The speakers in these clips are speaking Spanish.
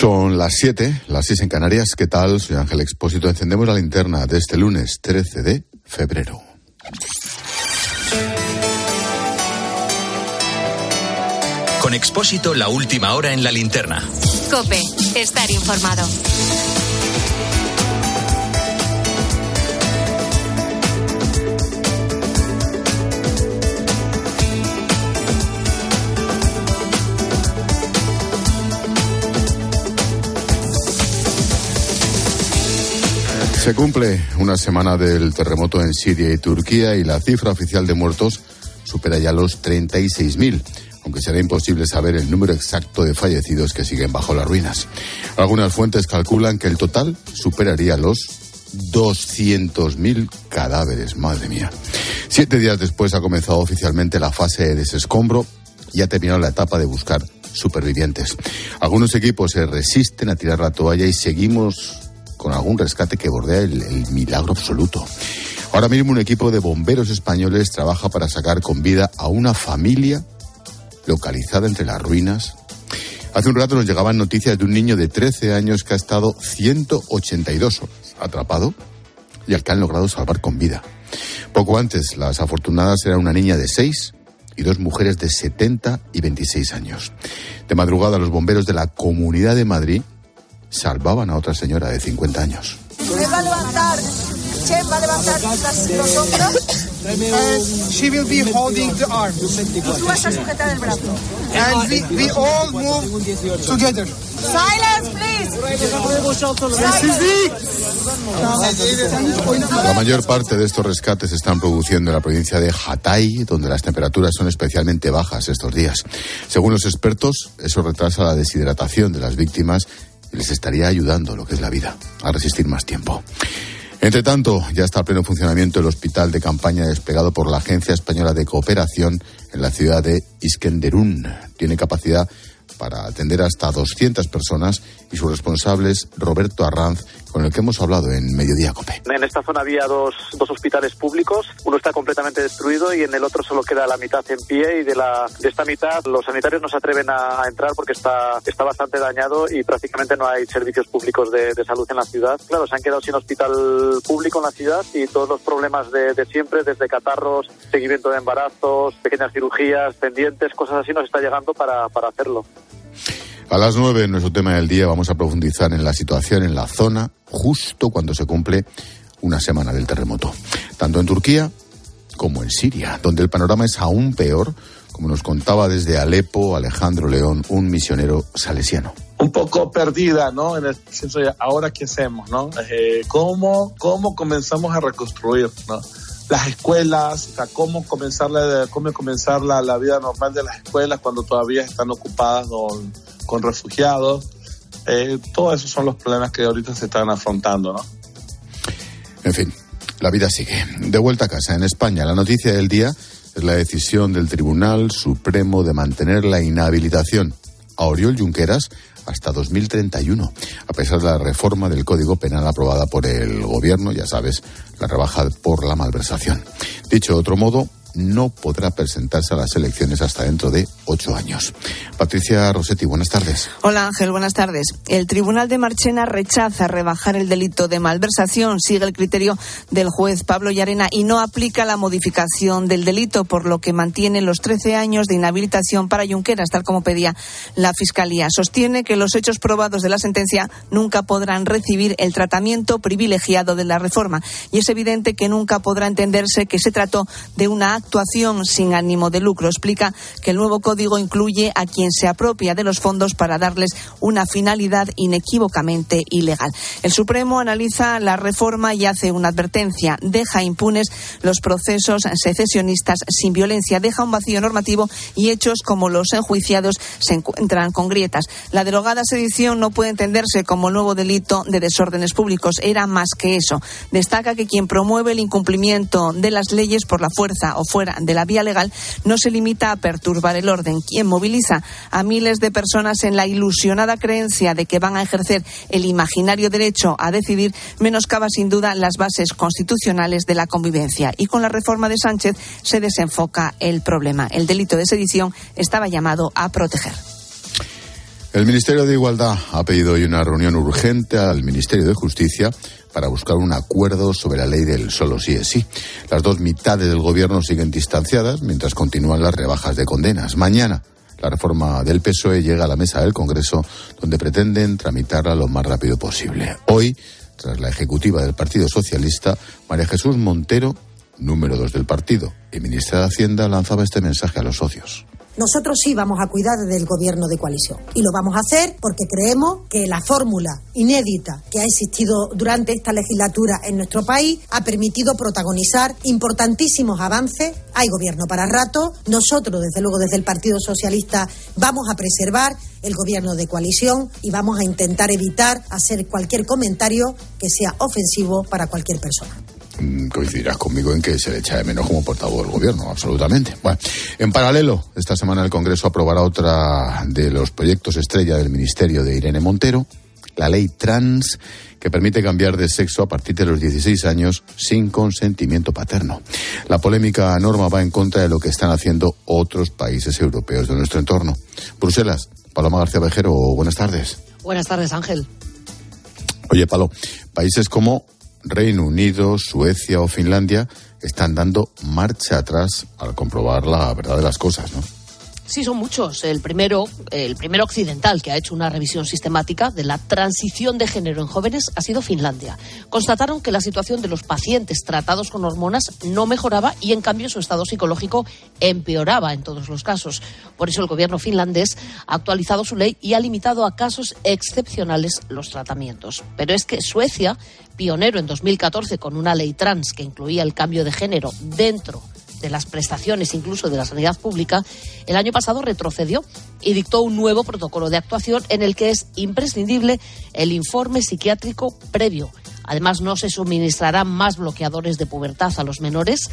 Son las 7, las 6 en Canarias. ¿Qué tal? Soy Ángel Expósito. Encendemos la linterna de este lunes 13 de febrero. Con Expósito, la última hora en la linterna. Cope, estar informado. Se cumple una semana del terremoto en Siria y Turquía y la cifra oficial de muertos supera ya los 36.000, aunque será imposible saber el número exacto de fallecidos que siguen bajo las ruinas. Algunas fuentes calculan que el total superaría los 200.000 cadáveres, madre mía. Siete días después ha comenzado oficialmente la fase de desescombro y ha terminado la etapa de buscar supervivientes. Algunos equipos se resisten a tirar la toalla y seguimos con algún rescate que bordea el, milagro absoluto. Ahora mismo un equipo de bomberos españoles trabaja para sacar con vida a una familia localizada entre las ruinas. Hace un rato nos llegaban noticias de un niño de 13 años que ha estado 182 horas atrapado y al que han logrado salvar con vida. Poco antes, las afortunadas eran una niña de 6 y dos mujeres de 70 y 26 años. De madrugada, los bomberos de la Comunidad de Madrid salvaban a otra señora de 50 años. Me va a levantar, Chef va a levantar las- los hombros. And she will be holding the arm. Y tú vas a sujetar el brazo. And we, we all move together. Silence, please. La mayor parte de estos rescates se están produciendo en la provincia de Hatay, donde las temperaturas son especialmente bajas estos días. Según los expertos, eso retrasa la deshidratación de las víctimas les estaría ayudando, lo que es la vida, a resistir más tiempo. Entre tanto, ya está a pleno funcionamiento el hospital de campaña desplegado por la Agencia Española de Cooperación en la ciudad de Iskenderun. Tiene capacidad para atender hasta 200 personas y su responsable es Roberto Arranz, con el que hemos hablado en Mediodía Cope. En esta zona había dos, dos hospitales públicos, uno está completamente destruido y en el otro solo queda la mitad en pie y de, la, de esta mitad los sanitarios no se atreven a, entrar porque está, está bastante dañado y prácticamente no hay servicios públicos de, de salud en la ciudad. Claro, se han quedado sin hospital público en la ciudad y todos los problemas de, de siempre, desde catarros, seguimiento de embarazos, pequeñas cirugías, pendientes, cosas así nos está llegando para, para hacerlo. A las nueve, en nuestro tema del día, vamos a profundizar en la situación en la zona justo cuando se cumple una semana del terremoto, tanto en Turquía como en Siria, donde el panorama es aún peor, como nos contaba desde Alepo Alejandro León, un misionero salesiano. un poco perdida, ¿no? En el senso de ahora qué hacemos, ¿no? Eh, ¿cómo, ¿Cómo comenzamos a reconstruir, ¿no? Las escuelas, o sea, cómo comenzar, la, cómo comenzar la, la vida normal de las escuelas cuando todavía están ocupadas con, con refugiados. Eh, todos esos son los problemas que ahorita se están afrontando, ¿no? En fin, la vida sigue. De vuelta a casa, en España, la noticia del día es la decisión del Tribunal Supremo de mantener la inhabilitación a Oriol Junqueras hasta 2031, a pesar de la reforma del Código Penal aprobada por el Gobierno, ya sabes, la rebaja por la malversación. Dicho de otro modo, no podrá presentarse a las elecciones hasta dentro de ocho años. Patricia Rossetti, buenas tardes. Hola Ángel, buenas tardes. El Tribunal de Marchena rechaza rebajar el delito de malversación, sigue el criterio del juez Pablo Llarena y no aplica la modificación del delito, por lo que mantiene los 13 años de inhabilitación para Junqueras, tal como pedía la Fiscalía. Sostiene que los hechos probados de la sentencia nunca podrán recibir el tratamiento privilegiado de la reforma y es evidente que nunca podrá entenderse que se trató de una actuación sin ánimo de lucro. Explica que el nuevo código incluye a quien se apropia de los fondos para darles una finalidad inequívocamente ilegal. El Supremo analiza la reforma y hace una advertencia. Deja impunes los procesos secesionistas sin violencia, deja un vacío normativo y hechos como los enjuiciados se encuentran con grietas. La derogada sedición no puede entenderse como nuevo delito de desórdenes públicos. Era más que eso. Destaca que quien promueve el incumplimiento de las leyes por la fuerza o fuera de la vía legal no se limita a perturbar el orden. Quien moviliza a miles de personas en la ilusionada creencia de que van a ejercer el imaginario derecho a decidir menoscaba sin duda las bases constitucionales de la convivencia. Y con la reforma de Sánchez se desenfoca el problema. El delito de sedición estaba llamado a proteger. El Ministerio de Igualdad ha pedido hoy una reunión urgente al Ministerio de Justicia para buscar un acuerdo sobre la ley del solo sí es sí. Las dos mitades del gobierno siguen distanciadas mientras continúan las rebajas de condenas. Mañana la reforma del PSOE llega a la mesa del Congreso donde pretenden tramitarla lo más rápido posible. Hoy, tras la ejecutiva del Partido Socialista, María Jesús Montero, número dos del partido y ministra de Hacienda, lanzaba este mensaje a los socios. Nosotros sí vamos a cuidar del gobierno de coalición y lo vamos a hacer porque creemos que la fórmula inédita que ha existido durante esta legislatura en nuestro país ha permitido protagonizar importantísimos avances. Hay gobierno para rato. Nosotros, desde luego, desde el Partido Socialista vamos a preservar el gobierno de coalición y vamos a intentar evitar hacer cualquier comentario que sea ofensivo para cualquier persona. Mm, coincidirás conmigo en que se le echa de menos como portavoz del gobierno, absolutamente. Bueno, en paralelo, esta semana el Congreso aprobará otra de los proyectos estrella del Ministerio de Irene Montero, la ley trans, que permite cambiar de sexo a partir de los 16 años sin consentimiento paterno. La polémica norma va en contra de lo que están haciendo otros países europeos de nuestro entorno. Bruselas, Paloma García Vejero, buenas tardes. Buenas tardes, Ángel. Oye, Palo, países como Reino Unido, Suecia o Finlandia están dando marcha atrás al comprobar la verdad de las cosas, ¿no? Sí, son muchos. El primero, el primero occidental que ha hecho una revisión sistemática de la transición de género en jóvenes ha sido Finlandia. Constataron que la situación de los pacientes tratados con hormonas no mejoraba y, en cambio, su estado psicológico empeoraba en todos los casos. Por eso el gobierno finlandés ha actualizado su ley y ha limitado a casos excepcionales los tratamientos. Pero es que Suecia, pionero en 2014 con una ley trans que incluía el cambio de género dentro de las prestaciones, incluso de la sanidad pública, el año pasado retrocedió y dictó un nuevo protocolo de actuación en el que es imprescindible el informe psiquiátrico previo. Además, no se suministrarán más bloqueadores de pubertad a los menores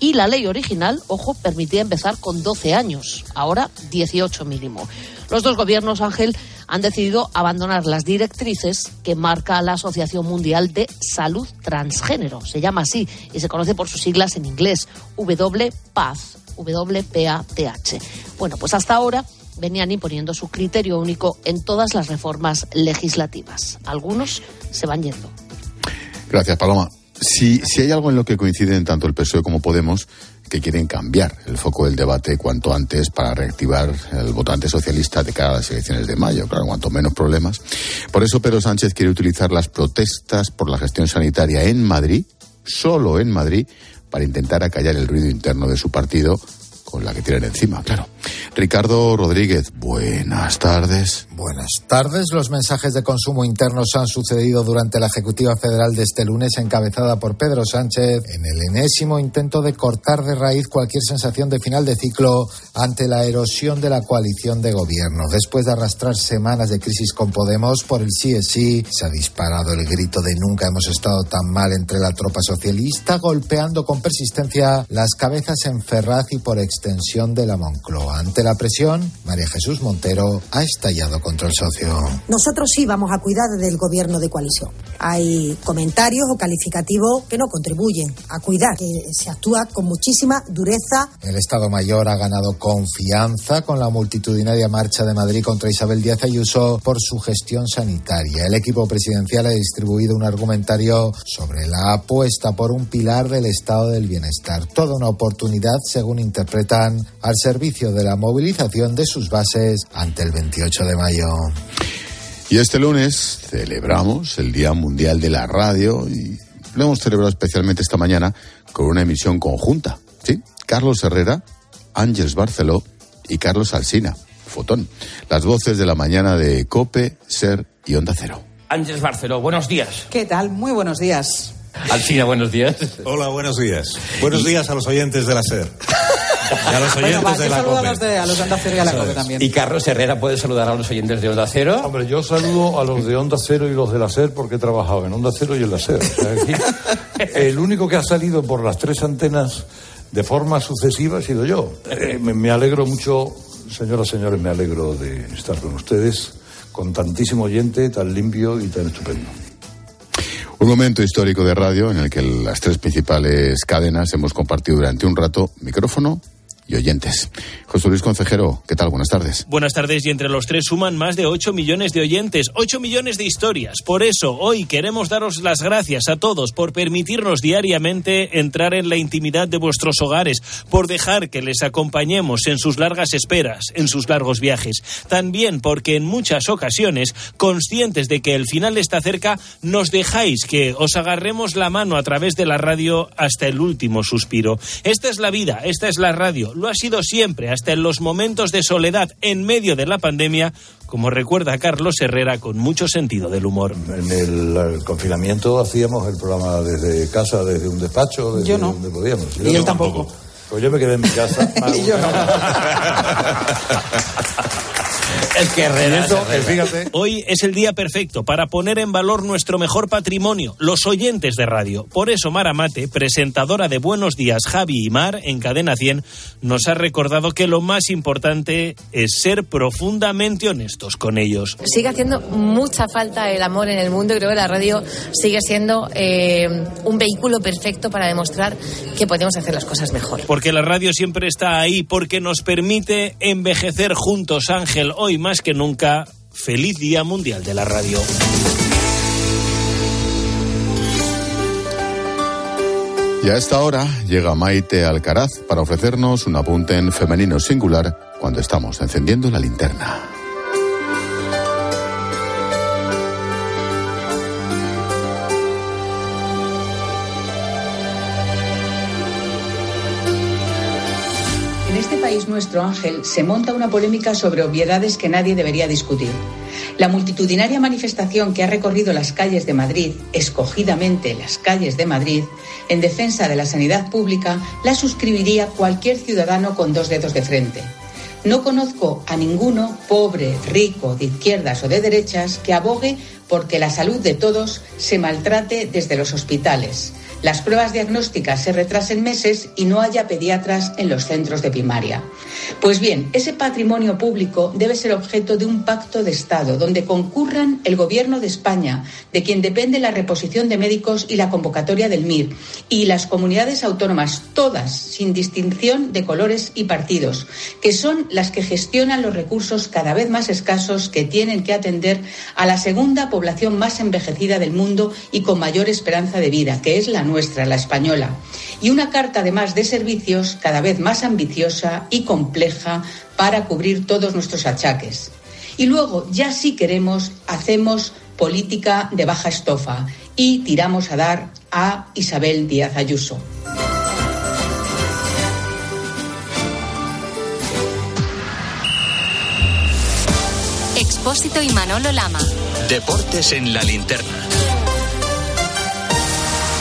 y la ley original, ojo, permitía empezar con 12 años, ahora 18 mínimo. Los dos gobiernos, Ángel, han decidido abandonar las directrices que marca la Asociación Mundial de Salud Transgénero. Se llama así y se conoce por sus siglas en inglés, WPATH. WPATH. Bueno, pues hasta ahora venían imponiendo su criterio único en todas las reformas legislativas. Algunos se van yendo. Gracias, Paloma. Si, si hay algo en lo que coinciden tanto el PSOE como Podemos, que quieren cambiar el foco del debate cuanto antes para reactivar el votante socialista de cara a las elecciones de mayo, claro, cuanto menos problemas. Por eso Pedro Sánchez quiere utilizar las protestas por la gestión sanitaria en Madrid, solo en Madrid, para intentar acallar el ruido interno de su partido con la que tienen encima, claro. Ricardo Rodríguez, buenas tardes. Buenas tardes. Los mensajes de consumo internos han sucedido durante la Ejecutiva Federal de este lunes, encabezada por Pedro Sánchez, en el enésimo intento de cortar de raíz cualquier sensación de final de ciclo ante la erosión de la coalición de gobierno. Después de arrastrar semanas de crisis con Podemos por el sí es sí, se ha disparado el grito de nunca hemos estado tan mal entre la tropa socialista, golpeando con persistencia las cabezas en Ferraz y por extensión de la Moncloa. Ante la presión, María Jesús Montero ha estallado contra el socio. Nosotros sí vamos a cuidar del gobierno de coalición. Hay comentarios o calificativos que no contribuyen a cuidar, que se actúa con muchísima dureza. El Estado Mayor ha ganado confianza con la multitudinaria marcha de Madrid contra Isabel Díaz Ayuso por su gestión sanitaria. El equipo presidencial ha distribuido un argumentario sobre la apuesta por un pilar del estado del bienestar. Toda una oportunidad, según interpretan, al servicio de la movilización de sus bases ante el 28 de mayo. Y este lunes celebramos el Día Mundial de la Radio y lo hemos celebrado especialmente esta mañana con una emisión conjunta. ¿sí? Carlos Herrera, Ángeles Barceló y Carlos Alsina, Fotón. Las voces de la mañana de Cope, Ser y Onda Cero. Ángeles Barceló, buenos días. ¿Qué tal? Muy buenos días. Alsina, buenos días. Hola, buenos días. Buenos días a los oyentes de la SER. Y a los oyentes bueno, va, de la saludo a COPE. los, de, a los de Onda Cero y a la COPE también. Y Carlos Herrera puede saludar a los oyentes de Onda Cero. Hombre, yo saludo a los de Onda Cero y los de la SER porque he trabajado en Onda Cero y en la SER. El único que ha salido por las tres antenas de forma sucesiva ha sido yo. Eh, me, me alegro mucho, señoras y señores, me alegro de estar con ustedes, con tantísimo oyente, tan limpio y tan estupendo. Un momento histórico de radio en el que las tres principales cadenas hemos compartido durante un rato micrófono y oyentes. José Luis Concejero, ¿qué tal? Buenas tardes. Buenas tardes y entre los tres suman más de 8 millones de oyentes, 8 millones de historias. Por eso hoy queremos daros las gracias a todos por permitirnos diariamente entrar en la intimidad de vuestros hogares, por dejar que les acompañemos en sus largas esperas, en sus largos viajes. También porque en muchas ocasiones, conscientes de que el final está cerca, nos dejáis que os agarremos la mano a través de la radio hasta el último suspiro. Esta es la vida, esta es la radio lo ha sido siempre, hasta en los momentos de soledad en medio de la pandemia, como recuerda Carlos Herrera con mucho sentido del humor. En el, confinamiento hacíamos el programa desde casa, desde un despacho, desde yo no. donde podíamos. y él tampoco. Pues yo me quedé en mi casa. y yo no. Es que Herrera, fíjate. Hoy es el día perfecto para poner en valor nuestro mejor patrimonio, los oyentes de radio. Por eso Mara Mate, presentadora de Buenos Días Javi y Mar en Cadena 100, nos ha recordado que lo más importante es ser profundamente honestos con ellos. Sigue haciendo mucha falta el amor en el mundo y creo que la radio sigue siendo eh, un vehículo perfecto para demostrar que podemos hacer las cosas mejor. Porque la radio siempre está ahí, porque nos permite envejecer juntos, Ángel. Hoy más que nunca, feliz Día Mundial de la Radio. Y a esta hora llega Maite Alcaraz para ofrecernos un apunte en femenino singular cuando estamos encendiendo la linterna. País nuestro, Ángel, se monta una polémica sobre obviedades que nadie debería discutir. La multitudinaria manifestación que ha recorrido las calles de Madrid, escogidamente las calles de Madrid, en defensa de la sanidad pública, la suscribiría cualquier ciudadano con dos dedos de frente. No conozco a ninguno, pobre, rico, de izquierdas o de derechas, que abogue porque la salud de todos se maltrate desde los hospitales, las pruebas diagnósticas se retrasen meses y no haya pediatras en los centros de primaria. Pues bien, ese patrimonio público debe ser objeto de un pacto de Estado donde concurran el Gobierno de España, de quien depende la reposición de médicos y la convocatoria del MIR, y las comunidades autónomas, todas, sin distinción de colores y partidos, que son las que gestionan los recursos cada vez más escasos que tienen que atender a la segunda población más envejecida del mundo y con mayor esperanza de vida, que es la nuestra, la española, y una carta además de servicios cada vez más ambiciosa y compleja para cubrir todos nuestros achaques. Y luego, ya si queremos, hacemos política de baja estofa y tiramos a dar a Isabel Díaz Ayuso. Expósito y Manolo Lama. Deportes en la linterna.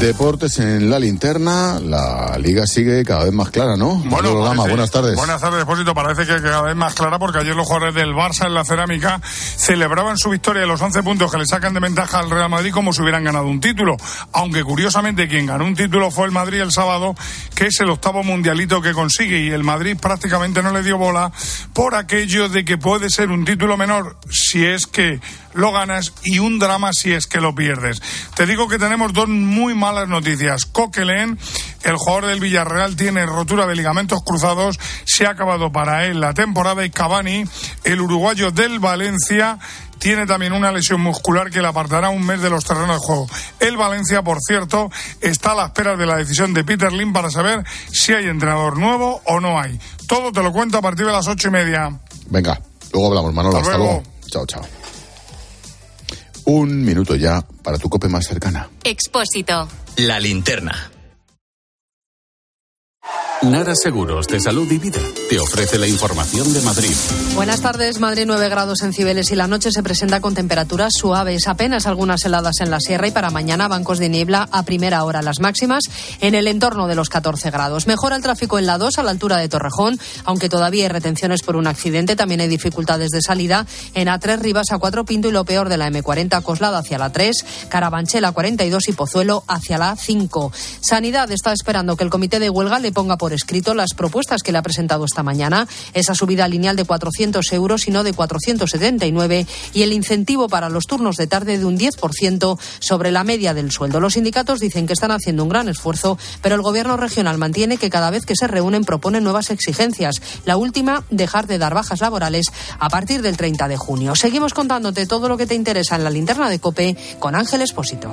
Deportes en la linterna, la liga sigue cada vez más clara, ¿no? Bueno, buenas tardes. Buenas tardes, Depósito. Parece que cada vez más clara porque ayer los jugadores del Barça en la cerámica celebraban su victoria de los 11 puntos que le sacan de ventaja al Real Madrid como si hubieran ganado un título. Aunque curiosamente quien ganó un título fue el Madrid el sábado, que es el octavo mundialito que consigue y el Madrid prácticamente no le dio bola por aquello de que puede ser un título menor si es que lo ganas y un drama si es que lo pierdes. Te digo que tenemos dos muy malas noticias. Coquelin, el jugador del Villarreal, tiene rotura de ligamentos cruzados, se ha acabado para él la temporada y Cavani, el uruguayo del Valencia, tiene también una lesión muscular que le apartará un mes de los terrenos de juego. El Valencia, por cierto, está a la espera de la decisión de Peter Lim para saber si hay entrenador nuevo o no hay. Todo te lo cuento a partir de las ocho y media. Venga, luego hablamos, Manolo. Hasta, luego. Chao, chao. Un minuto ya para tu cope más cercana. Expósito. La linterna. Nara Seguros de Salud y Vida te ofrece la información de Madrid. Buenas tardes. Madrid 9 grados en Cibeles y la noche se presenta con temperaturas suaves, apenas algunas heladas en la sierra y para mañana bancos de niebla a primera hora las máximas en el entorno de los 14 grados. Mejora el tráfico en la 2 a la altura de Torrejón, aunque todavía hay retenciones por un accidente, también hay dificultades de salida en A3 Rivas a 4 Pinto y lo peor de la M40 Coslada hacia la 3, Carabanchel a 42 y Pozuelo hacia la 5. Sanidad está esperando que el comité de huelga le ponga por escrito las propuestas que le ha presentado esta mañana. Esa subida lineal de 400 euros y no de 479 y el incentivo para los turnos de tarde de un 10% sobre la media del sueldo. Los sindicatos dicen que están haciendo un gran esfuerzo, pero el gobierno regional mantiene que cada vez que se reúnen proponen nuevas exigencias. La última, dejar de dar bajas laborales a partir del 30 de junio. Seguimos contándote todo lo que te interesa en la linterna de COPE con Ángel Espósito.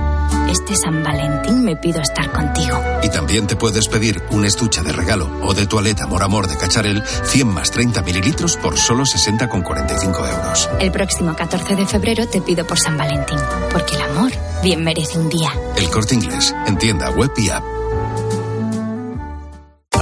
Este San Valentín me pido estar contigo. Y también te puedes pedir un estuche de regalo o de toaleta Amor Amor de Cacharel 100 más 30 mililitros por solo 60,45 euros. El próximo 14 de febrero te pido por San Valentín, porque el amor bien merece un día. El corte inglés, en tienda web y app.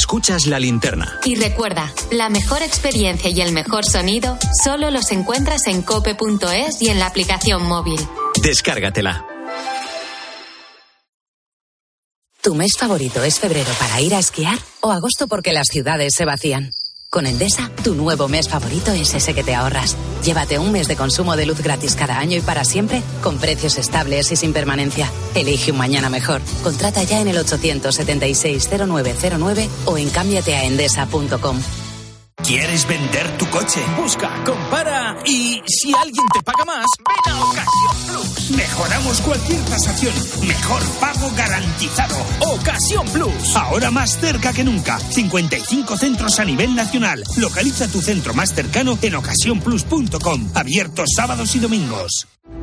Escuchas la linterna. Y recuerda, la mejor experiencia y el mejor sonido solo los encuentras en cope.es y en la aplicación móvil. Descárgatela. ¿Tu mes favorito es febrero para ir a esquiar o agosto porque las ciudades se vacían? Con Endesa, tu nuevo mes favorito es ese que te ahorras. Llévate un mes de consumo de luz gratis cada año y para siempre, con precios estables y sin permanencia. Elige un mañana mejor. Contrata ya en el 876-0909 o en cámbiateaendesa.com. ¿Quieres vender tu coche? Busca, compara y si alguien te paga más, ven a Ocasión Plus. Mejoramos cualquier tasación. Mejor pago garantizado. Ocasión Plus. Ahora más cerca que nunca. 55 centros a nivel nacional. Localiza tu centro más cercano en ocasiónplus.com. Abiertos sábados y domingos.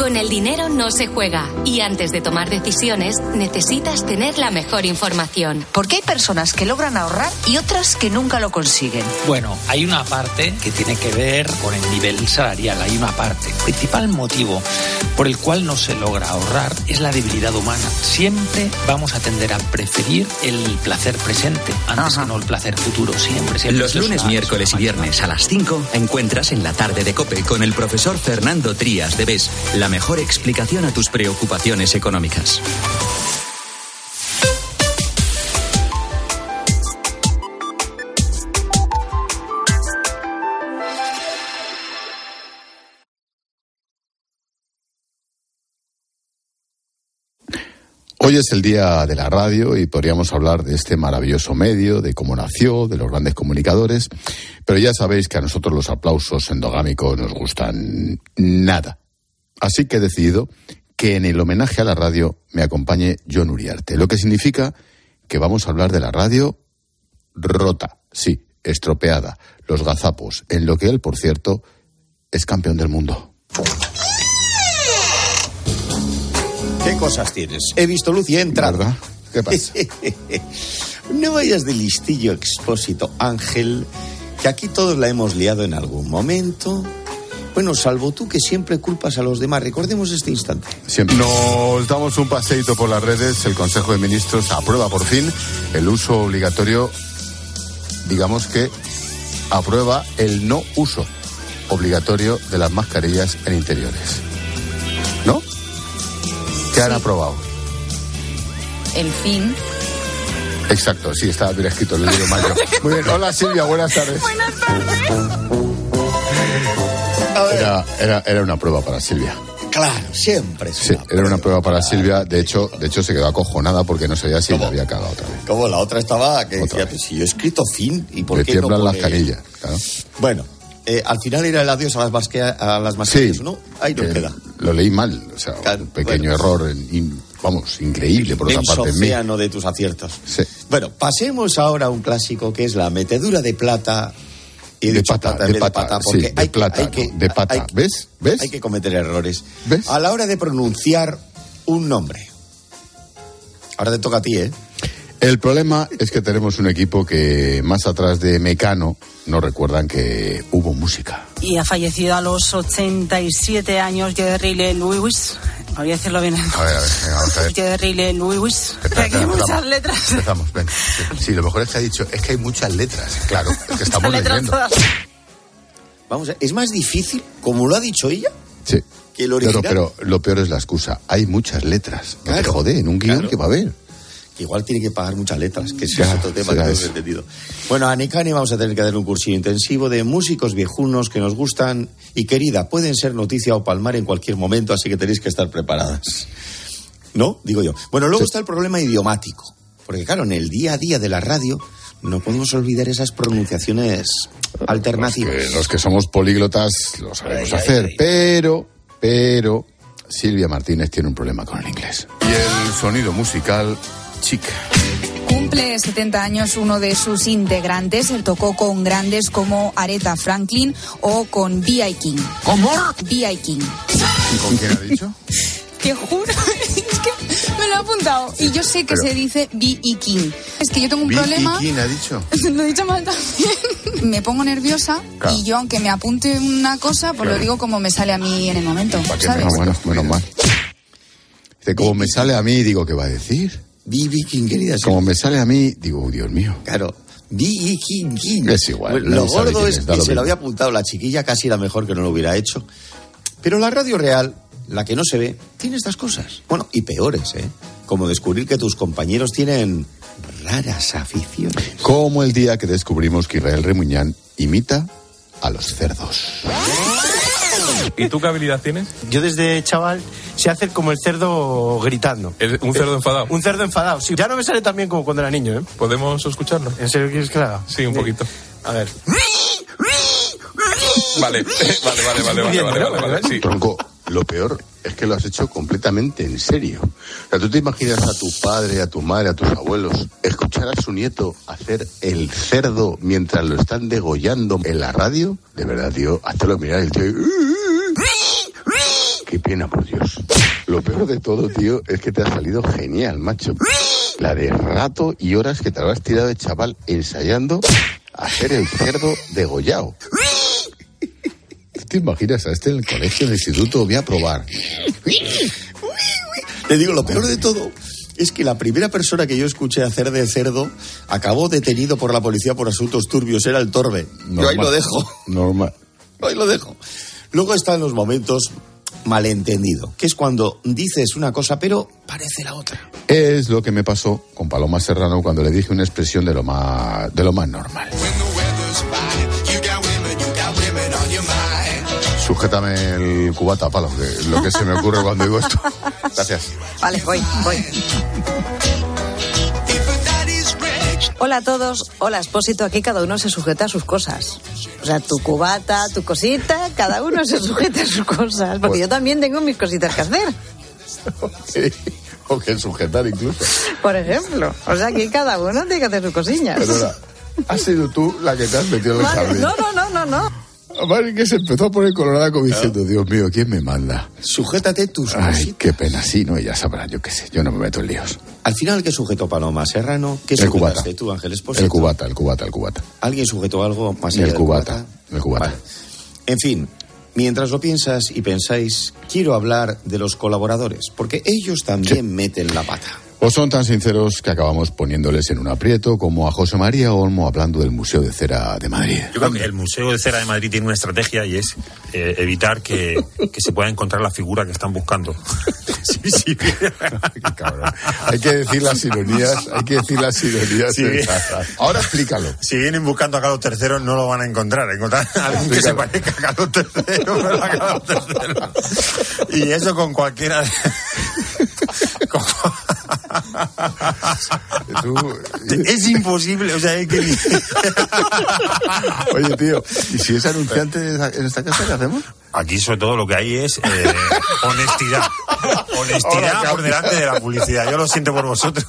Con el dinero no se juega y antes de tomar decisiones necesitas tener la mejor información. Porque hay personas que logran ahorrar y otras que nunca lo consiguen. Bueno, hay una parte que tiene que ver con el nivel salarial, hay una parte. El principal motivo por el cual no se logra ahorrar es la debilidad humana. Siempre vamos a tender a preferir el placer presente antes que no el placer futuro, siempre. siempre. Los lunes, una- miércoles y viernes a las 5 encuentras en la tarde de Cope con el profesor Fernando Trías de BES la mejor explicación a tus preocupaciones económicas. Hoy es el día de la radio y podríamos hablar de este maravilloso medio, de cómo nació, de los grandes comunicadores, pero ya sabéis que a nosotros los aplausos endogámicos nos gustan nada. Así que he decidido que en el homenaje a la radio me acompañe John Uriarte, lo que significa que vamos a hablar de la radio rota, sí, estropeada, los gazapos, en lo que él, por cierto, es campeón del mundo. ¿Qué cosas tienes? He visto luz y he entrado. ¿Qué pasa? no vayas de listillo expósito, Ángel, que aquí todos la hemos liado en algún momento. Bueno, salvo tú que siempre culpas a los demás. Recordemos este instante. Siempre. Nos damos un paseíto por las redes. El Consejo de Ministros aprueba por fin el uso obligatorio, digamos que aprueba el no uso obligatorio de las mascarillas en interiores. ¿No? ¿Qué han aprobado? El fin. Exacto, sí, estaba bien escrito, lo digo mal yo. Muy bien, hola Silvia, buenas tardes. Era, era, era una prueba para Silvia. Claro, siempre. Es Sí, era una prueba para Silvia. De hecho, de hecho se quedó acojonada porque no sabía si la había cagado otra vez. Como la otra estaba que decía, "Pues si yo he escrito fin y por Le qué no tiemblan las pone-?" canillas. claro. Bueno, eh, al final era el adiós a las, masquea- a las mascarillas, Sí. ¿no? Ahí nos Que queda. Lo leí mal, o sea, un pequeño error, en- in- vamos, increíble por otra parte océano de tus aciertos. Sí. Bueno, pasemos ahora a un clásico que es la metedura de plata. Y De pata, plata en de pata, sí, porque de hay, que- plata, hay que, no, de pata. hay- ¿Ves? ¿Ves? Hay que cometer errores. A la hora de pronunciar un nombre. Ahora te toca a ti, ¿eh? El problema es que tenemos un equipo que más atrás de Mecano no recuerdan que hubo música. Y ha fallecido a los 87 años Jerry Lee Lewis. Voy a decirlo bien. A ver, a ver, venga, vamos a ver. Jerry Lee Lewis. Espera, Aquí hay muchas empezamos. letras. Empezamos, ven. Sí, lo mejor es que ha dicho, es que hay muchas letras. Claro, es que estamos Letras leyendo. todas. Vamos a es más difícil, como lo ha dicho ella, Sí. que el Pero, original. pero lo peor es la excusa. Hay muchas letras. No te jode, en un guion claro. que va a haber. Igual tiene que pagar muchas letras, que ese Ya, es otro tema que no he entendido. Bueno, a Necane vamos a tener que dar un cursillo intensivo de músicos viejunos que nos gustan y querida, pueden ser noticia o palmar en cualquier momento, así que tenéis que estar preparadas. ¿No? Digo yo. Bueno, luego está el problema idiomático, porque claro, en el día a día de la radio no podemos olvidar esas pronunciaciones alternativas. Que los que somos políglotas lo sabemos hacer, pero, pero Silvia Martínez tiene un problema con el inglés. Y el sonido musical, chic. Cumple 70 años uno de sus integrantes. Él tocó con grandes como Aretha Franklin o con B.I. King. ¿Cómo? B.I. King. ¿Y con quién ha dicho? Te juro, es que me lo he apuntado. Y yo sé que Pero- se dice B.I. King. Es que yo tengo un problema. King ha dicho? Lo he dicho mal también. Me pongo nerviosa Claro. y yo, aunque me apunte una cosa, pues lo digo como me sale a mí en el momento. ¿sabes? Bueno, bueno, menos mal. Dice, como me sale a mí, digo, ¿qué va a decir? B.B. King, querida. Como me sale a mí, digo, "Oh, Dios mío. Claro. B.E. King, King. Es igual, lo gordo es que lo se lo había apuntado la chiquilla, casi era mejor que no lo hubiera hecho. Pero la radio real, la que no se ve, tiene estas cosas. Bueno, y peores, ¿eh? Como descubrir que tus compañeros tienen raras aficiones. Como el día que descubrimos que Israel Remuñán imita a los cerdos. ¿Y tú qué habilidad tienes? Yo desde chaval sé hacer como el cerdo gritando. ¿Un cerdo enfadado? Un cerdo enfadado, sí. Ya no me sale tan bien como cuando era niño, ¿eh? ¿Podemos escucharlo? ¿En serio quieres que lo haga? Sí, un poquito. A ver. Vale, vale, vale, vale, vale, Bien, vale, ¿no? vale, vale, sí. Tronco, lo peor es que lo has hecho completamente en serio. O sea, tú te imaginas a tu padre, a tu madre, a tus abuelos escuchar a su nieto hacer el cerdo mientras lo están degollando en la radio. De verdad, tío, hazlo mirar el tío. y- pena, por Dios. Lo peor de todo, tío, es que te ha salido genial, macho. La de rato y horas que te habrás tirado de chaval ensayando a hacer el cerdo degollado. ¿Tú ¿Te imaginas a este en el colegio, en el instituto? Voy a probar. Te digo, lo peor de todo es que la primera persona que yo escuché hacer de cerdo acabó detenido por la policía por asuntos turbios. Era el Torbe. Yo ahí Normal. lo dejo. Normal. Ahí lo dejo. Luego están los momentos malentendido, que es cuando dices una cosa pero parece la otra. Es lo que me pasó con Paloma Serrano cuando le dije una expresión de lo más, de lo más normal. Sujétame el cubata, palo, que es lo que se me ocurre cuando digo esto. Gracias. Vale, voy, voy. Hola a todos, hola Expósito, aquí cada uno se sujeta a sus cosas. O sea, tu cubata, tu cosita, cada uno se sujeta a sus cosas. Porque yo también tengo mis cositas que hacer, Sí, o que sujetar incluso. por ejemplo. O sea, aquí cada uno tiene que hacer sus cosillas. Perdona, has sido tú la que te has metido en el Vale, jardín. no, no, no, no, no. Que se empezó a poner colorada como diciendo, Dios mío, ¿quién me manda? Sujétate tus Ay, cositas. qué pena, sí, no, ya sabrán, yo qué sé, yo no me meto en líos. Al final, ¿qué sujetó Paloma Serrano? ¿Qué El cubata. sujetaste tú, Ángel Espósito? El cubata, el cubata, el cubata. ¿Alguien sujetó algo más allá El del cubata, el cubata. Vale. En fin, mientras lo piensas y pensáis, quiero hablar de los colaboradores, porque ellos también meten la pata. O son tan sinceros que acabamos poniéndoles en un aprieto como a José María Olmo hablando del Museo de Cera de Madrid. Yo creo que el Museo de Cera de Madrid tiene una estrategia y es eh, evitar que, que se pueda encontrar la figura que están buscando. Sí, sí. Hay que decir las ironías, hay que decir las ironías. Sí. Ahora explícalo. Si vienen buscando a Carlos III no lo van a encontrar. Encontrar a alguien que se parezca a Carlos III, pero a Carlos III. Y eso con cualquiera. de- con, Es imposible, o sea, es que... Oye, tío, ¿y si es anunciante en esta casa, qué hacemos? Aquí sobre todo lo que hay es eh, honestidad. Honestidad Hola, por delante de la publicidad. Yo lo siento por vosotros.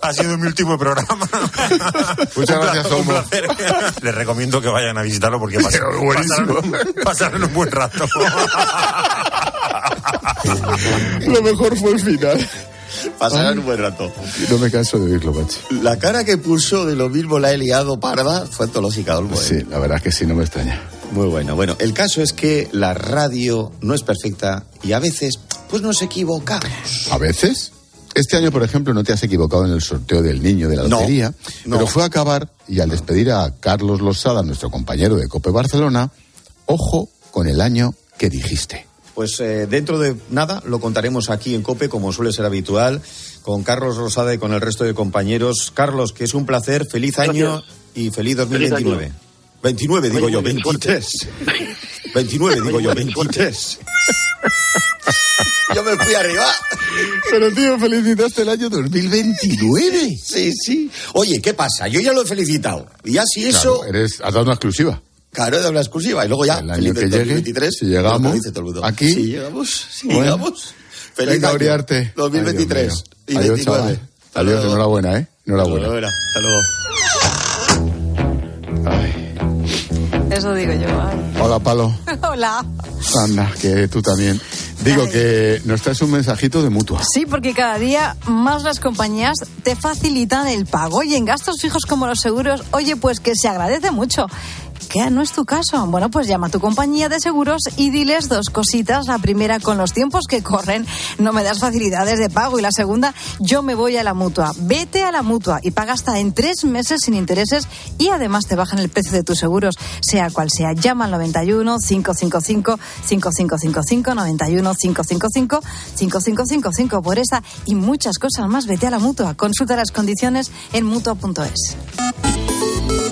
Ha sido mi último programa. Muchas gracias, un placer. Les recomiendo que vayan a visitarlo porque pas- Pero buenísimo. pasarán, pasarán un buen rato. Lo mejor fue el final. Pasarán un buen rato. No me canso de oírlo, macho. La cara que puso de lo mismo la he liado parda fue antológica, Olmo. ¿eh? Sí, la verdad es que sí, no me extraña. Muy bueno. Bueno, el caso es que la radio no es perfecta y a veces, pues nos equivocamos. A veces. Este año, por ejemplo, no te has equivocado en el sorteo del niño de la No, lotería, no. pero fue a acabar y al despedir a Carlos Losada, nuestro compañero de Cope Barcelona, ojo con el año que dijiste. Pues eh, dentro de nada lo contaremos aquí en COPE, como suele ser habitual, con Carlos Rosada y con el resto de compañeros. Carlos, que es un placer, feliz año Gracias. y feliz 2029. 29 digo yo, muy bien, 23. 29 digo yo, 23. Yo me fui arriba. Pero tío, felicitaste el año 2029. Sí, sí. Oye, ¿qué pasa? Yo ya lo he felicitado. Y así eso, Claro, eres, has dado una exclusiva. Claro, de hablar exclusiva. Y luego ya, El año feliz que llegue, 2023, si llegamos, lo que dice todo el mundo. aquí. Si llegamos, si Bueno. llegamos. Feliz Venga, año. Uriarte. 2023 Ay, Dios y mío. Adiós, 29. chaval. Hasta Adiós, luego. enhorabuena, ¿eh? Enhorabuena. Enhorabuena. Hasta luego. Eso digo yo. ay. Hola, Palo. Hola. Anda, que tú también. Digo que nos traes un mensajito de mutua. Sí, porque cada día más las compañías te facilitan el pago y en gastos fijos como los seguros, oye, pues que se agradece mucho. ¿Qué no es tu caso? Bueno, pues llama a tu compañía de seguros y diles dos cositas. La primera, con los tiempos que corren, no me das facilidades de pago. Y la segunda, yo me voy a la mutua. Vete a la mutua y paga hasta en tres meses sin intereses y además te bajan el precio de tus seguros, sea cual sea. Llama al 91 555 5555 91 555 5555 por esa y muchas cosas más. Vete a la mutua. Consulta las condiciones en mutua.es.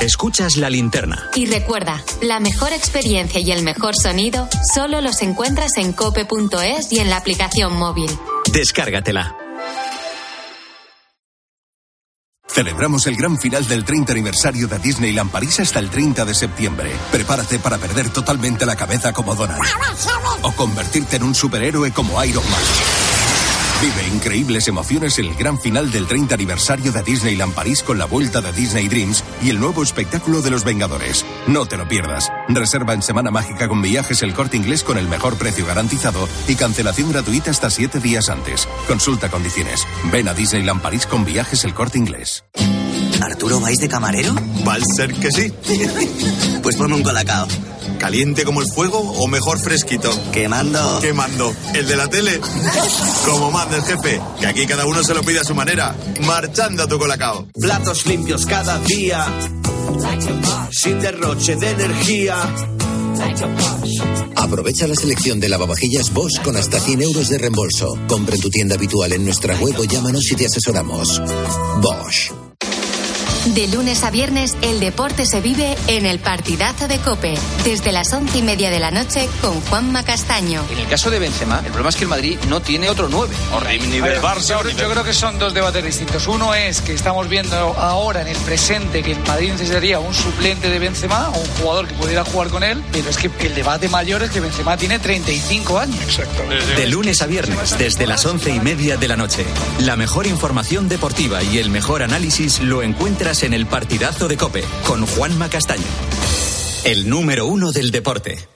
Escuchas la linterna. Y recuerda, la mejor experiencia y el mejor sonido solo los encuentras en cope.es y en la aplicación móvil. Descárgatela. Celebramos el gran final del 30 aniversario de Disneyland París hasta el 30 de septiembre. Prepárate para perder totalmente la cabeza como Donald. O convertirte en un superhéroe como Iron Man. Vive increíbles emociones en el gran final del 30 aniversario de Disneyland París con la vuelta de Disney Dreams y el nuevo espectáculo de los Vengadores. No te lo pierdas. Reserva en Semana Mágica con viajes el corte inglés con el mejor precio garantizado y cancelación gratuita hasta siete días antes. Consulta condiciones. Ven a Disneyland París con viajes el corte inglés. ¿Arturo vais de camarero? Va a ser que sí. Pues ponme un colacao. ¿Caliente como el fuego o mejor fresquito? Quemando. Quemando. ¿El de la tele? Como manda el jefe, que aquí cada uno se lo pide a su manera. Marchando a tu colacao. Platos limpios cada día. Sin derroche de energía. Aprovecha la selección de lavavajillas Bosch con hasta 100 euros de reembolso. Compra en tu tienda habitual en nuestra web o llámanos y te asesoramos. Bosch. De lunes a viernes, el deporte se vive en el partidazo de Cope, desde las once y media de la noche con Juanma Castaño. En el caso de Benzema, el problema es que el Madrid no tiene otro 9. A ver, yo, creo- yo creo que son dos debates distintos. Uno es que estamos viendo ahora en el presente que el Madrid necesitaría un suplente de Benzema o un jugador que pudiera jugar con él, pero es que el debate mayor es que Benzema tiene 35 años. Exacto. De lunes a viernes, desde las once y media de la noche. La mejor información deportiva y el mejor análisis lo encuentras en el partidazo de Cope con Juanma Castaño. El número uno del deporte.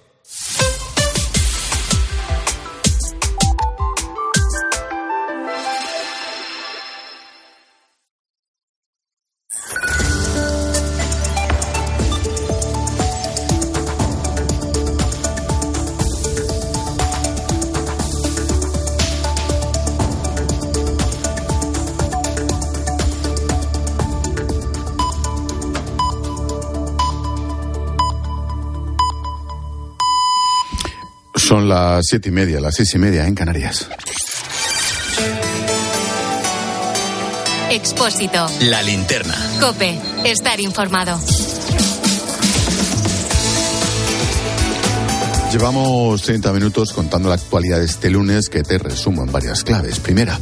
Son las siete y media, las seis y media en Canarias. Expósito. La linterna. Cope. Estar informado. Llevamos 30 minutos contando la actualidad de este lunes que te resumo en varias claves. Primera,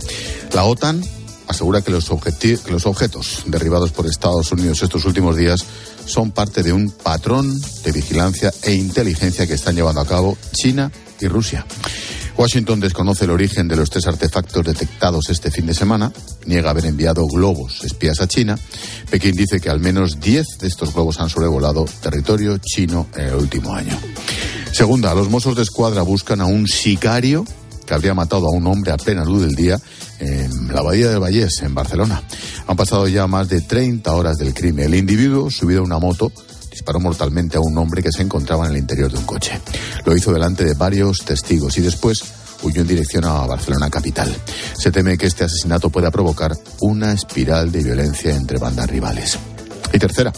la OTAN asegura que los, que los objetos derribados por Estados Unidos estos últimos días son parte de un patrón de vigilancia e inteligencia que están llevando a cabo China y Rusia. Washington desconoce el origen de los tres artefactos detectados este fin de semana, niega haber enviado globos espías a China. Pekín dice que al menos 10 de estos globos han sobrevolado territorio chino en el último año. Segunda, los Mossos de Escuadra buscan a un sicario que habría matado a un hombre a plena luz del día en la Bahía del Vallés, en Barcelona. Han pasado ya más de 30 horas del crimen. El individuo, subido a una moto, disparó mortalmente a un hombre que se encontraba en el interior de un coche. Lo hizo delante de varios testigos y después huyó en dirección a Barcelona capital. Se teme que este asesinato pueda provocar una espiral de violencia entre bandas rivales. Y tercera,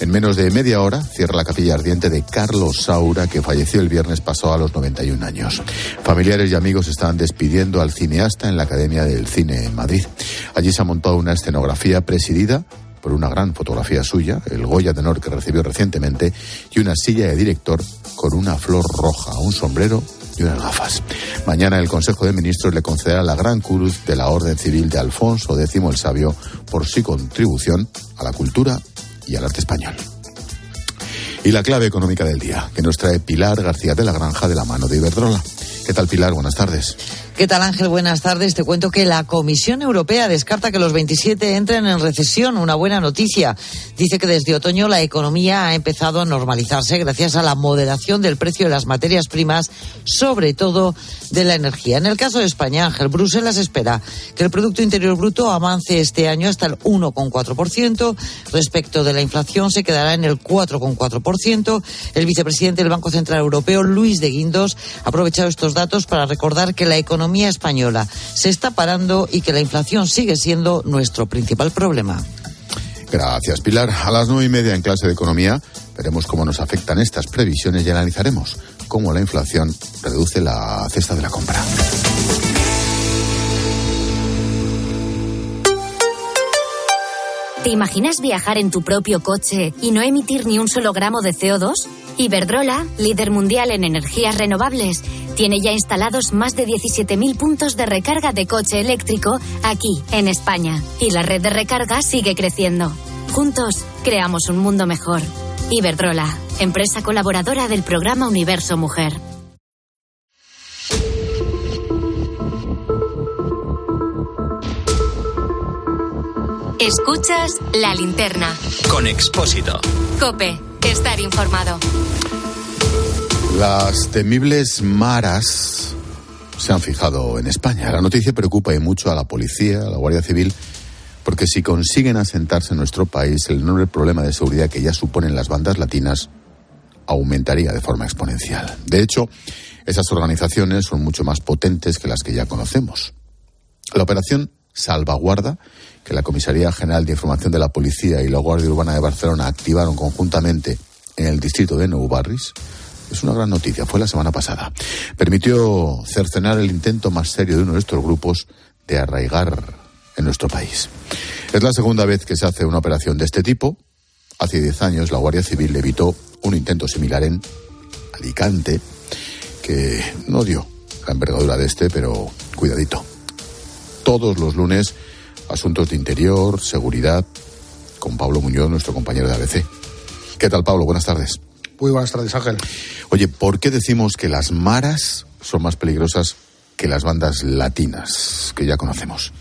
en menos de media hora cierra la capilla ardiente de Carlos Saura, que falleció el viernes pasado a los 91 años. Familiares y amigos están despidiendo al cineasta en la Academia del Cine en Madrid. Allí se ha montado una escenografía presidida por una gran fotografía suya, el Goya de Honor que recibió recientemente, y una silla de director con una flor roja, un sombrero y unas gafas. Mañana el Consejo de Ministros le concederá la Gran Cruz de la Orden Civil de Alfonso X el Sabio por su contribución a la cultura y al arte español. Y la clave económica del día, que nos trae Pilar García de la Granja de la mano de Iberdrola. ¿Qué tal, Pilar? Buenas tardes. ¿Qué tal Ángel? Buenas tardes. Te cuento que la Comisión Europea descarta que los 27 entren en recesión. Una buena noticia. Dice que desde otoño la economía ha empezado a normalizarse gracias a la moderación del precio de las materias primas, sobre todo de la energía. En el caso de España, Ángel, Bruselas espera que el Producto Interior Bruto avance este año hasta el 1,4%. Respecto de la inflación, se quedará en el 4,4%. El vicepresidente del Banco Central Europeo, Luis de Guindos, ha aprovechado estos datos para recordar que la economía española se está parando y que la inflación sigue siendo nuestro principal problema. Gracias, Pilar. A las nueve y media en clase de economía veremos cómo nos afectan estas previsiones y analizaremos cómo la inflación reduce la cesta de la compra. ¿Te imaginas viajar en tu propio coche y no emitir ni un solo gramo de CO2? Iberdrola, líder mundial en energías renovables, tiene ya instalados más de 17.000 puntos de recarga de coche eléctrico aquí, en España. Y la red de recarga sigue creciendo. Juntos, creamos un mundo mejor. Iberdrola, empresa colaboradora del programa Universo Mujer. Escuchas la linterna. Con Expósito. Cope. Estar informado. Las temibles maras se han fijado en España. La noticia preocupa y mucho a la policía, a la Guardia Civil, porque si consiguen asentarse en nuestro país, el enorme problema de seguridad que ya suponen las bandas latinas aumentaría de forma exponencial. De hecho, esas organizaciones son mucho más potentes que las que ya conocemos. La operación Salvaguarda, que la Comisaría General de Información de la Policía y la Guardia Urbana de Barcelona activaron conjuntamente en el distrito de Nou Barris, es una gran noticia. Fue la semana pasada. Permitió cercenar el intento más serio de uno de estos grupos de arraigar en nuestro país. Es la segunda vez que se hace una operación de este tipo. Hace 10 años la Guardia Civil evitó un intento similar en Alicante, que no dio la envergadura de este, pero cuidadito. Todos los lunes, asuntos de interior, seguridad, con Pablo Muñoz, nuestro compañero de ABC. ¿Qué tal, Pablo? Buenas tardes. Muy buenas tardes, Ángel. Oye, ¿por qué decimos que las maras son más peligrosas que las bandas latinas que ya conocemos?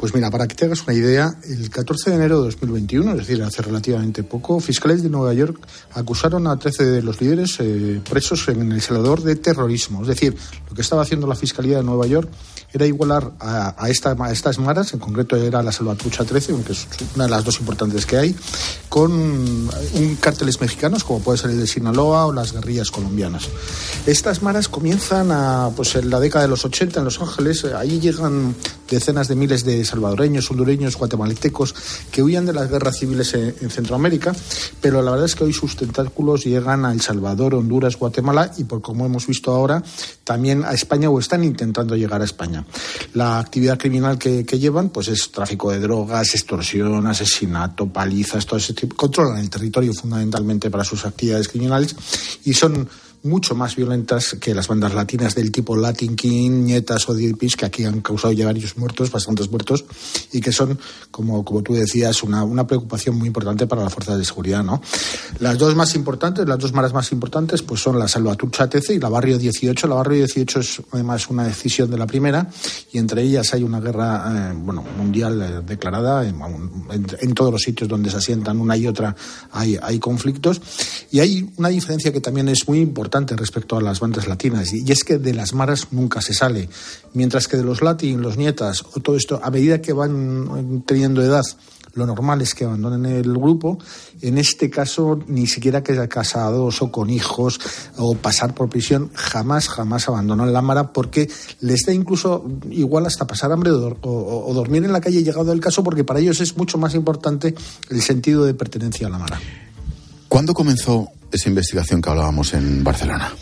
Pues mira, para que te hagas una idea, el 14 de enero de 2021, es decir, hace relativamente poco, fiscales de Nueva York acusaron a 13 de los líderes eh, presos en El Salvador de terrorismo. Es decir, lo que estaba haciendo la Fiscalía de Nueva York era igualar a, a, esta, a estas maras, en concreto era la Salvatrucha 13, que es una de las dos importantes que hay, con un cárteles mexicanos, como puede ser el de Sinaloa o las guerrillas colombianas. Estas maras comienzan a, pues en la década de los 80 en Los Ángeles, ahí llegan decenas de miles de salvadoreños, hondureños, guatemaltecos que huían de las guerras civiles en, en Centroamérica, pero la verdad es que hoy sus tentáculos llegan a El Salvador, Honduras, Guatemala y, por como hemos visto ahora, también a España o están intentando llegar a España. La actividad criminal que, que llevan pues es tráfico de drogas, extorsión, asesinato, palizas, todo ese tipo. Controlan el territorio fundamentalmente para sus actividades criminales y son mucho más violentas que las bandas latinas del tipo Latin King, Nietas o Dirpis, que aquí han causado ya varios muertos, bastantes muertos, y que son, como, como tú decías, una, una preocupación muy importante para las fuerzas de seguridad. ¿no? Las dos más importantes, las dos maras más importantes, pues son la Salvatrucha TC y la Barrio 18. La Barrio 18 es además una decisión de la primera, y entre ellas hay una guerra eh, bueno, mundial eh, declarada en, en, en, todos los sitios donde se asientan una y otra hay, hay conflictos. Y hay una diferencia que también es muy importante respecto a las bandas latinas, y es que de las maras nunca se sale, mientras que de los latin, los nietas, o todo esto, a medida que van teniendo edad, lo normal es que abandonen el grupo. En este caso, ni siquiera que casados o con hijos o pasar por prisión, jamás, jamás abandonan la mara porque les da incluso igual hasta pasar hambre o, o, o dormir en la calle llegado el caso porque para ellos es mucho más importante el sentido de pertenencia a la mara. ¿Cuándo comenzó esa investigación que hablábamos en Barcelona?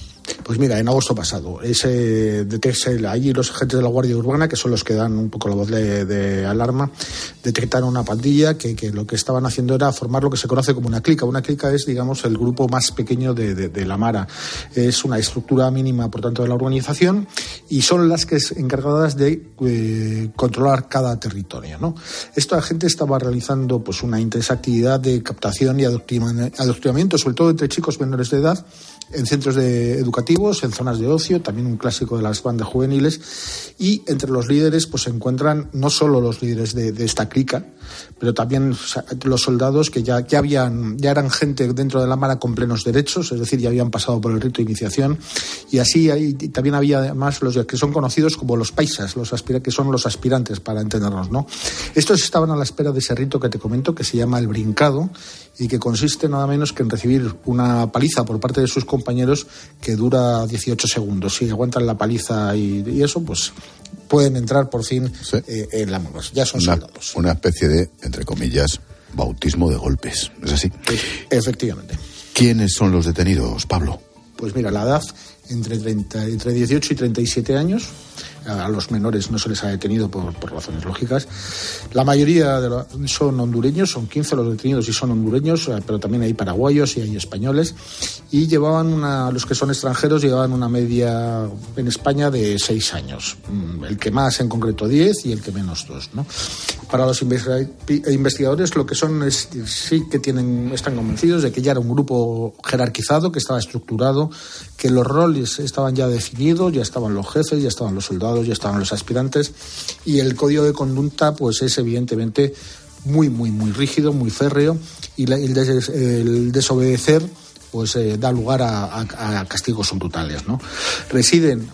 Pues mira, en agosto pasado, ese allí los agentes de la Guardia Urbana, que son los que dan un poco la voz de, alarma, detectaron una pandilla que, que, lo que estaban haciendo era formar lo que se conoce como una clica. Una clica es, digamos, el grupo más pequeño de, de, de la Mara. Es una estructura mínima, por tanto, de la organización y son las que es encargadas de eh, controlar cada territorio. ¿no? Esta gente estaba realizando pues, una intensa actividad de captación y adoctrinamiento, sobre todo entre chicos menores de edad, en centros de educativos, en zonas de ocio, también un clásico de las bandas juveniles. Y entre los líderes pues, se encuentran no solo los líderes de, de esta clica, pero también los soldados que ya, ya, habían, ya eran gente dentro de la Mara con plenos derechos, es decir, ya habían pasado por el rito de iniciación. Y así hay, y también había además los que son conocidos como los paisas, los aspira, que son los aspirantes, para entendernos. ¿no? Estos estaban a la espera de ese rito que te comento, que se llama el brincado, y que consiste nada menos que en recibir una paliza por parte de sus compañeros que dura 18 segundos. Si aguantan la paliza y, y eso, pues pueden entrar por fin sí. eh, en la pues ya son una, soldados. Una especie de, entre comillas, bautismo de golpes. ¿Es así? Efectivamente. ¿Quiénes son los detenidos, Pablo? Pues mira, la edad entre, 30, entre 18 y 37 años. A los menores no se les ha detenido por, por razones lógicas. La mayoría son hondureños, son 15 los detenidos y son hondureños, pero también hay paraguayos y hay españoles. Y llevaban una, los que son extranjeros llevaban una media en España de 6 años. El que más en concreto 10 y el que menos 2. ¿no? Para los investigadores lo que son es sí que tienen, están convencidos de que ya era un grupo jerarquizado, que estaba estructurado, que los roles estaban ya definidos, ya estaban los jefes, ya estaban los soldados, ya estaban los aspirantes y el código de conducta pues es evidentemente muy, muy, muy rígido, muy férreo y el, des, el, desobedecer pues eh, da lugar a, castigos brutales. ¿no? Residen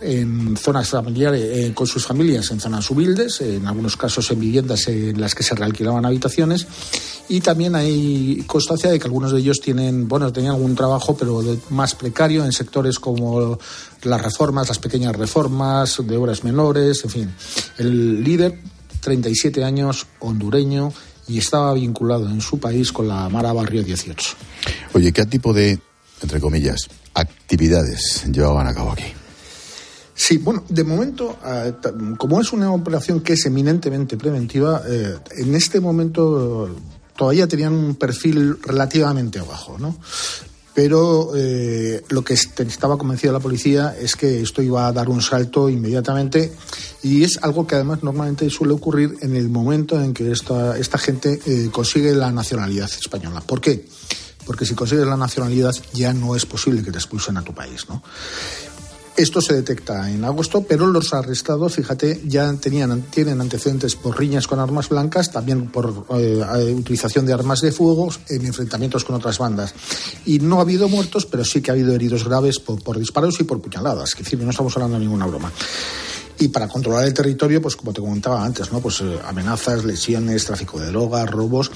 en zonas familiares, eh, con sus familias en zonas humildes, en algunos casos en viviendas en las que se realquilaban habitaciones y también hay constancia de que algunos de ellos tienen, bueno, tenían algún trabajo pero más precario en sectores como las reformas, las pequeñas reformas, de obras menores, en fin. El líder, 37 años, hondureño, y estaba vinculado en su país con la Mara Barrio 18. Oye, ¿qué tipo de, entre comillas, actividades llevaban a cabo aquí? Sí, bueno, de momento, eh, como es una operación que es eminentemente preventiva, eh, en este momento todavía tenían un perfil relativamente bajo, ¿no? Pero eh, lo que estaba convencida la policía es que esto iba a dar un salto inmediatamente y es algo que además normalmente suele ocurrir en el momento en que esta, esta gente eh, consigue la nacionalidad española. ¿Por qué? Porque si consigues la nacionalidad ya no es posible que te expulsen a tu país, ¿no? Esto se detecta en agosto, pero los arrestados, fíjate, ya tenían, tienen antecedentes por riñas con armas blancas, también por eh, utilización de armas de fuego en enfrentamientos con otras bandas. Y no ha habido muertos, pero sí que ha habido heridos graves por, por disparos y por puñaladas. Es decir, no estamos hablando de ninguna broma y para controlar el territorio, pues como te comentaba antes, ¿no? Pues eh, amenazas, lesiones, tráfico de drogas, robos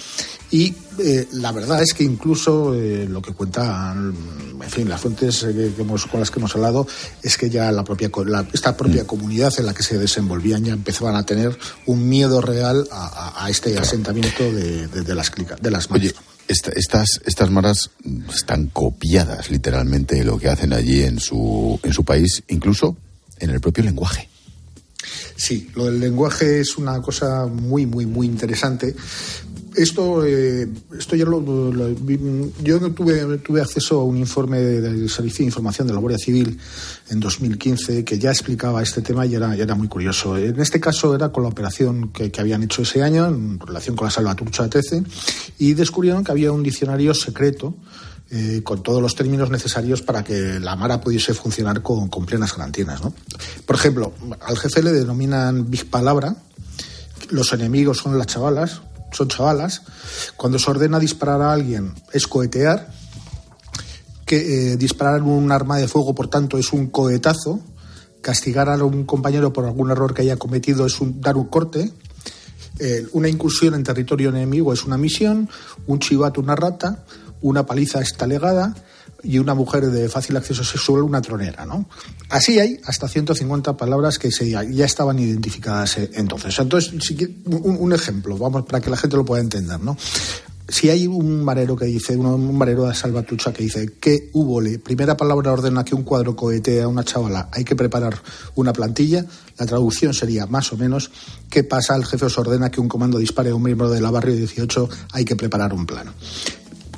Y eh, la verdad es que incluso eh, lo que cuentan, en fin, las fuentes eh, que hemos, con las que hemos hablado, es que ya la propia, la- esta propia comunidad en la que se desenvolvían ya empezaban a tener un miedo real a, a- a este asentamiento de, de- de las clicas, de las. Oye, esta- estas, estas maras están copiadas literalmente de lo que hacen allí en su, en su país, incluso en el propio lenguaje. Sí, lo del lenguaje es una cosa muy, muy, muy interesante. Esto, eh, esto ya lo, lo- yo tuve, tuve acceso a un informe del Servicio de Información de la Guardia Civil en 2015 que ya explicaba este tema y era, y era muy curioso. En este caso era con la operación que, que habían hecho ese año en relación con la salvatrucha 13 y descubrieron que había un diccionario secreto eh, con todos los términos necesarios para que la Mara pudiese funcionar con, con plenas garantías. ¿no? Por ejemplo, al jefe le denominan Big Palabra, los enemigos son las chavalas, son chavalas. Cuando se ordena disparar a alguien es cohetear, que eh, disparar un arma de fuego, por tanto, es un cohetazo. Castigar a un compañero por algún error que haya cometido es un, dar un corte. Eh, una incursión en territorio enemigo es una misión. Un chivato, una rata. Una paliza es talegada. Y una mujer de fácil acceso sexual, una tronera, ¿no? Así hay hasta 150 palabras que se, ya estaban identificadas eh, entonces. Entonces, un, un ejemplo, vamos, para que la gente lo pueda entender, ¿no? si hay un marero que dice, un, marero de salvatrucha que dice que hubo primera palabra ordena que un cuadro cohetea a una chavala, hay que preparar una plantilla, la traducción sería más o menos, ¿qué pasa? El jefe os ordena que un comando dispare a un miembro de la barrio 18, hay que preparar un plano.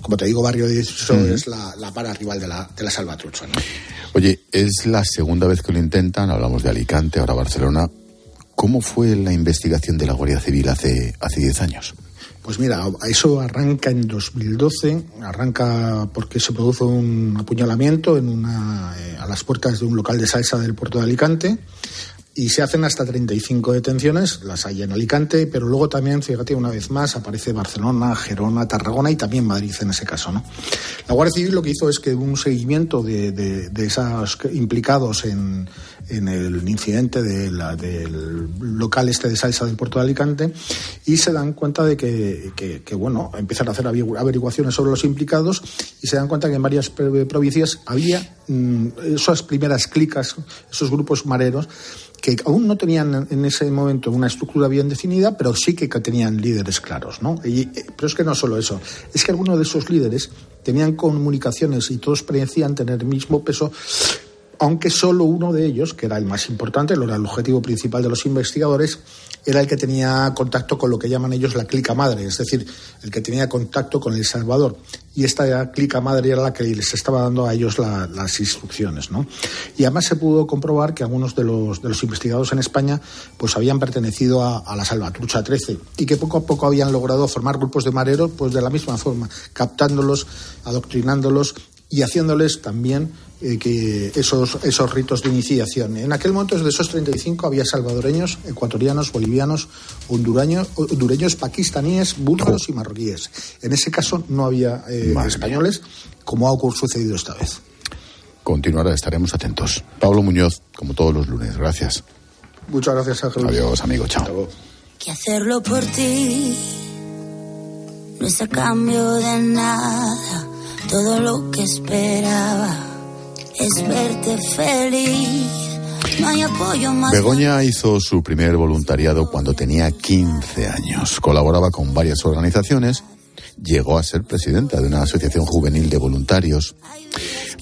Como te digo, barrio 18 Ujú. es la, la para rival de la, de la salvatrucha. ¿no? Oye, es la segunda vez que lo intentan, hablamos de Alicante, ahora Barcelona. ¿Cómo fue la investigación de la Guardia Civil hace, hace 10 años? Pues mira, eso arranca en 2012, arranca porque se produce un apuñalamiento en una, eh, a las puertas de un local de salsa del puerto de Alicante y se hacen hasta 35 detenciones, las hay en Alicante, pero luego también, fíjate, una vez más aparece Barcelona, Gerona, Tarragona y también Madrid en ese caso. ¿no? La Guardia Civil lo que hizo es que un seguimiento de, de, de esos implicados en, en el incidente de la- del local este de salsa del puerto de Alicante y se dan cuenta de que, que- bueno, empiezan a hacer averigua- averiguaciones sobre los implicados y se dan cuenta que en varias provincias había mm, esas primeras clicas, esos grupos mareros que aún no tenían en ese momento una estructura bien definida, pero sí que tenían líderes claros, ¿no? Eh, pero es que no solo eso, es que algunos de esos líderes tenían comunicaciones y todos parecían tener el mismo peso, aunque solo uno de ellos, que era el más importante, era el objetivo principal de los investigadores, era el que tenía contacto con lo que llaman ellos la clica madre, es decir, el que tenía contacto con El Salvador. Y esta clica madre era la que les estaba dando a ellos la- las instrucciones. ¿no? Y además se pudo comprobar que algunos de los, de los investigados en España pues habían pertenecido a, a la Salvatrucha 13 y que poco a poco habían logrado formar grupos de mareros pues de la misma forma, captándolos, adoctrinándolos y haciéndoles también eh, que esos, esos ritos de iniciación. En aquel momento, de esos 35, había salvadoreños, ecuatorianos, bolivianos, hondureños, hondureños pakistaníes, búlgaros y marroquíes. En ese caso no había eh, españoles, como ha ocurrido sucedido esta vez. Continuará, estaremos atentos. Pablo Muñoz, como todos los lunes, gracias. Muchas gracias, Ángel. Adiós, amigo, chao. que hacerlo por ti no es a cambio de nada. Todo lo que esperaba es verte feliz. No hay apoyo más. Begoña hizo su primer voluntariado cuando tenía 15 años. Colaboraba con varias organizaciones. Llegó a ser presidenta de una asociación juvenil de voluntarios.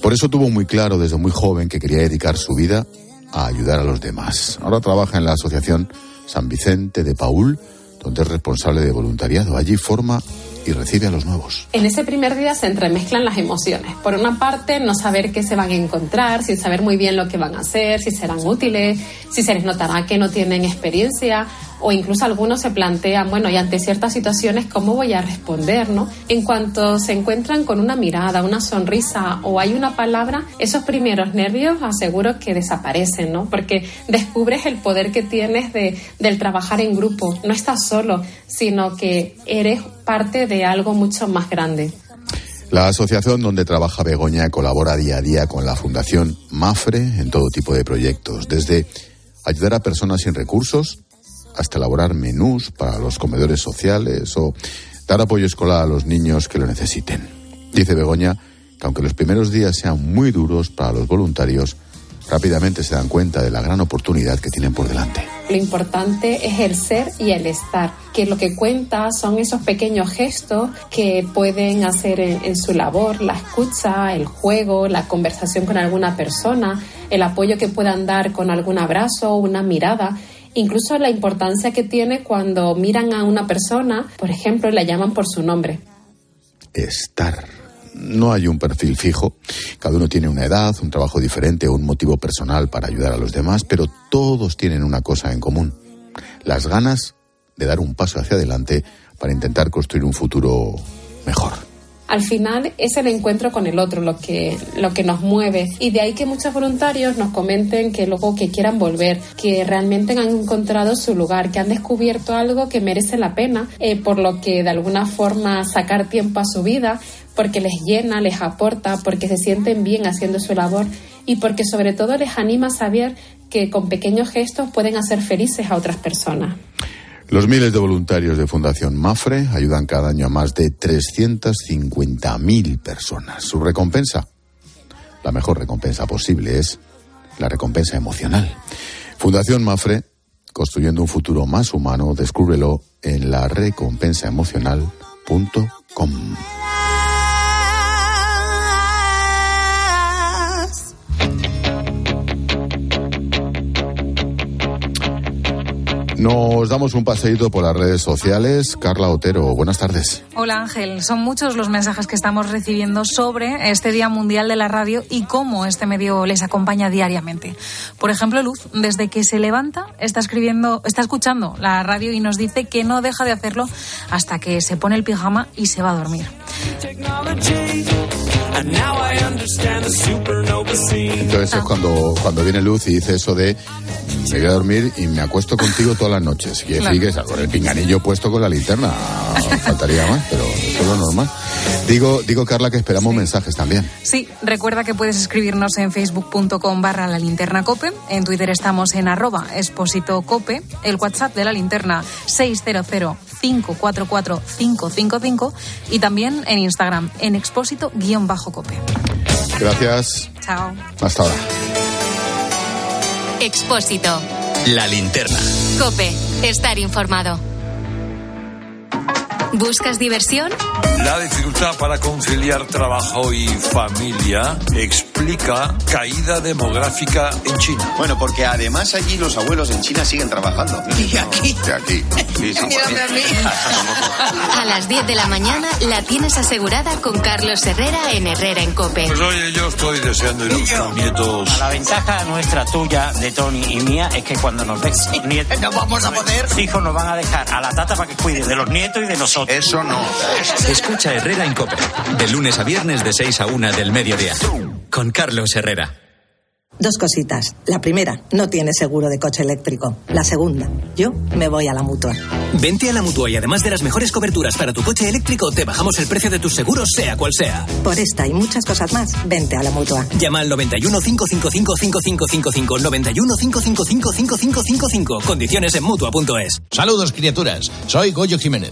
Por eso tuvo muy claro desde muy joven que quería dedicar su vida a ayudar a los demás. Ahora trabaja en la asociación San Vicente de Paul, donde es responsable de voluntariado. Allí forma y recibe a los nuevos. En ese primer día se entremezclan las emociones. Por una parte, no saber qué se van a encontrar, sin saber muy bien lo que van a hacer, si serán útiles, si se les notará que no tienen experiencia, o incluso algunos se plantean, bueno, y ante ciertas situaciones, ¿cómo voy a responder? ¿no? En cuanto se encuentran con una mirada, una sonrisa o hay una palabra, esos primeros nervios aseguro que desaparecen, ¿no? Porque descubres el poder que tienes de, del trabajar en grupo. No estás solo, sino que eres parte de algo mucho más grande. La asociación donde trabaja Begoña colabora día a día con la Fundación Mafre en todo tipo de proyectos, desde ayudar a personas sin recursos hasta elaborar menús para los comedores sociales o dar apoyo escolar a los niños que lo necesiten. Dice Begoña que aunque los primeros días sean muy duros para los voluntarios, rápidamente se dan cuenta de la gran oportunidad que tienen por delante. Lo importante es el ser y el estar, que lo que cuenta son esos pequeños gestos que pueden hacer en, su labor, la escucha, el juego, la conversación con alguna persona, el apoyo que puedan dar con algún abrazo o una mirada. Incluso la importancia que tiene cuando miran a una persona, por ejemplo, la llaman por su nombre. Estar no hay un perfil fijo. Cada uno tiene una edad, un trabajo diferente o un motivo personal para ayudar a los demás, pero todos tienen una cosa en común. Las ganas de dar un paso hacia adelante para intentar construir un futuro mejor. Al final es el encuentro con el otro lo que, lo que nos mueve y de ahí que muchos voluntarios nos comenten que luego que quieran volver, que realmente han encontrado su lugar, que han descubierto algo que merece la pena, eh, por lo que de alguna forma sacar tiempo a su vida porque les llena, les aporta, porque se sienten bien haciendo su labor y porque sobre todo les anima a saber que con pequeños gestos pueden hacer felices a otras personas. Los miles de voluntarios de Fundación Mafre ayudan cada año a más de 350.000 personas. Su recompensa, la mejor recompensa posible, es la recompensa emocional. Fundación Mafre, construyendo un futuro más humano, descúbrelo en la recompensaemocional.com. Nos damos un paseíto por las redes sociales. Carla Otero, buenas tardes. Hola Ángel, son muchos los mensajes que estamos recibiendo sobre este Día Mundial de la Radio y cómo este medio les acompaña diariamente. Por ejemplo, Luz, desde que se levanta, está escribiendo, está escuchando la radio y nos dice que no deja de hacerlo hasta que se pone el pijama y se va a dormir. Entonces es cuando, cuando viene Luz y dice eso de me voy a dormir y me acuesto contigo todas las noches. Y Claro. sigues con el pinganillo puesto con la linterna. Faltaría más, pero eso es lo normal. Digo, digo Carla, que esperamos mensajes también. Sí, recuerda que puedes escribirnos en facebook.com barra la linterna cope, en Twitter estamos en arroba expósito cope, el WhatsApp de la linterna 600-544-555 y también en Instagram en expósito guion bajo cope. Gracias. Chao. Hasta ahora. Expósito. La linterna. Cope. Estar informado. ¿Buscas diversión? La dificultad para conciliar trabajo y familia explica caída demográfica en China. Bueno, porque además allí los abuelos en China siguen trabajando. Y aquí. De aquí. Sí, sí, A las 10 de la mañana la tienes asegurada con Carlos Herrera en Herrera en Cope. Pues oye, yo estoy deseando ir a buscar nietos. La ventaja nuestra, tuya, de Tony y mía es que cuando nos ves nietos, no vamos a poder. Hijos nos van a dejar a la tata para que cuide de los nietos y de nosotros. Eso no. Escucha Herrera en Cope. De lunes a viernes de 6 a 1 del mediodía. Con Carlos Herrera. Dos cositas. La primera, no tienes seguro de coche eléctrico. La segunda, yo me voy a la mutua. Vente a la mutua y además de las mejores coberturas para tu coche eléctrico, te bajamos el precio de tus seguros, sea cual sea. Por esta y muchas cosas más, vente a la mutua. Llama al 91 555 5555 91 555 5555. Condiciones en mutua.es. Saludos, criaturas. Soy Goyo Jiménez.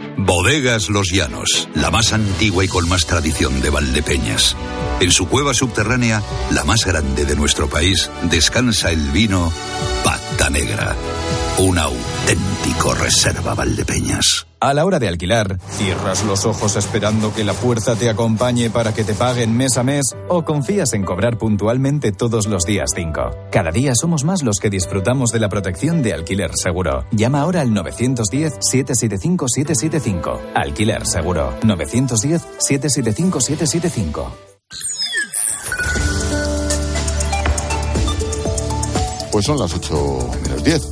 Bodegas Los Llanos, la más antigua y con más tradición de Valdepeñas. En su cueva subterránea, la más grande de nuestro país, descansa el vino Pata Negra, un auténtico reserva Valdepeñas. A la hora de alquilar, ¿cierras los ojos esperando que la fuerza te acompañe para que te paguen mes a mes o confías en cobrar puntualmente todos los días 5? Cada día somos más los que disfrutamos de la protección de alquiler seguro. Llama ahora al 910-775-775. Alquiler seguro. 910-775-775. Pues son las 8 menos 10,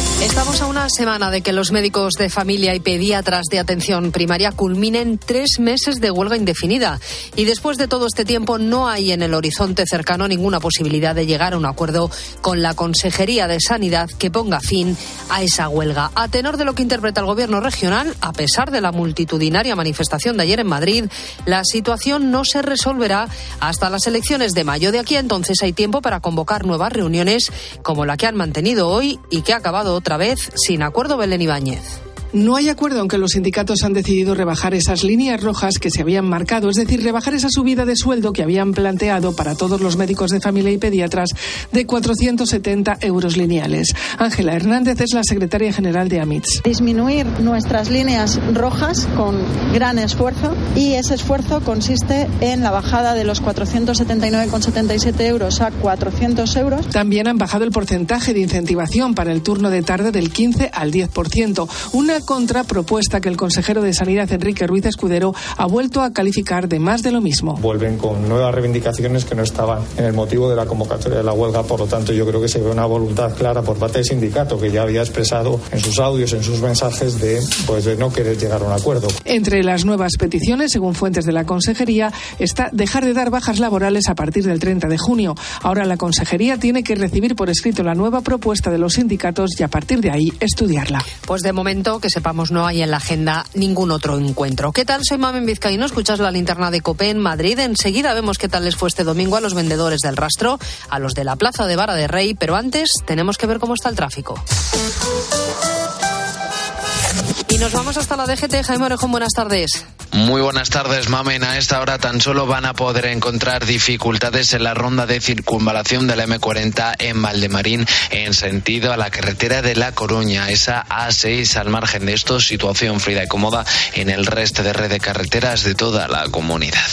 Estamos a una semana de que los médicos de familia y pediatras de atención primaria culminen tres meses de huelga indefinida. Y después de todo este tiempo no hay en el horizonte cercano ninguna posibilidad de llegar a un acuerdo con la Consejería de Sanidad que ponga fin a esa huelga. A tenor de lo que interpreta el Gobierno regional, a pesar de la multitudinaria manifestación de ayer en Madrid, la situación no se resolverá hasta las elecciones de mayo. De aquí a entonces hay tiempo para convocar nuevas reuniones como la que han mantenido hoy y que ha acabado otra vez sin acuerdo Belén Ibáñez. No hay acuerdo, aunque los sindicatos han decidido rebajar esas líneas rojas que se habían marcado, es decir, rebajar esa subida de sueldo que habían planteado para todos los médicos de familia y pediatras de 470 euros lineales. Ángela Hernández es la secretaria general de AMITS. Disminuir nuestras líneas rojas con gran esfuerzo y ese esfuerzo consiste en la bajada de los 479,77 euros a 400 euros. También han bajado el porcentaje de incentivación para el turno de tarde del 15 al 10%, una contrapropuesta que el consejero de Sanidad, Enrique Ruiz Escudero, ha vuelto a calificar de más de lo mismo. Vuelven con nuevas reivindicaciones que no estaban en el motivo de la convocatoria de la huelga, por lo tanto yo creo que se ve una voluntad clara por parte del sindicato que ya había expresado en sus audios, en sus mensajes de, pues, de no querer llegar a un acuerdo. Entre las nuevas peticiones, según fuentes de la consejería, está dejar de dar bajas laborales a partir del 30 de junio. Ahora la consejería tiene que recibir por escrito la nueva propuesta de los sindicatos y a partir de ahí estudiarla. Pues de momento que sepamos no hay en la agenda ningún otro encuentro. ¿Qué tal? Soy Mamen Vizcaíno, escuchas la linterna de Copé en Madrid. Enseguida vemos qué tal les fue este domingo a los vendedores del rastro, a los de la Plaza de Vara de Rey, pero antes tenemos que ver cómo está el tráfico. Nos vamos hasta la DGT. Jaime Orejón, buenas tardes. Muy buenas tardes, Mamen. A esta hora tan solo van a poder encontrar dificultades en la ronda de circunvalación de la M40 en Valdemarín en sentido a la carretera de La Coruña. Esa A6 al margen de esto, situación fría y cómoda en el resto de red de carreteras de toda la comunidad.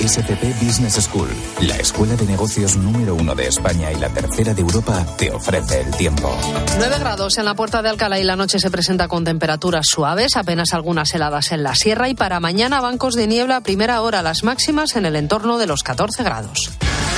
ESCP Business School, la escuela de negocios número uno de España y la tercera de Europa, te ofrece el tiempo. 9 grados en la puerta de Alcalá y la noche se presenta con temperaturas suaves, apenas algunas heladas en la sierra y para mañana bancos de niebla a primera hora, las máximas en el entorno de los 14 grados.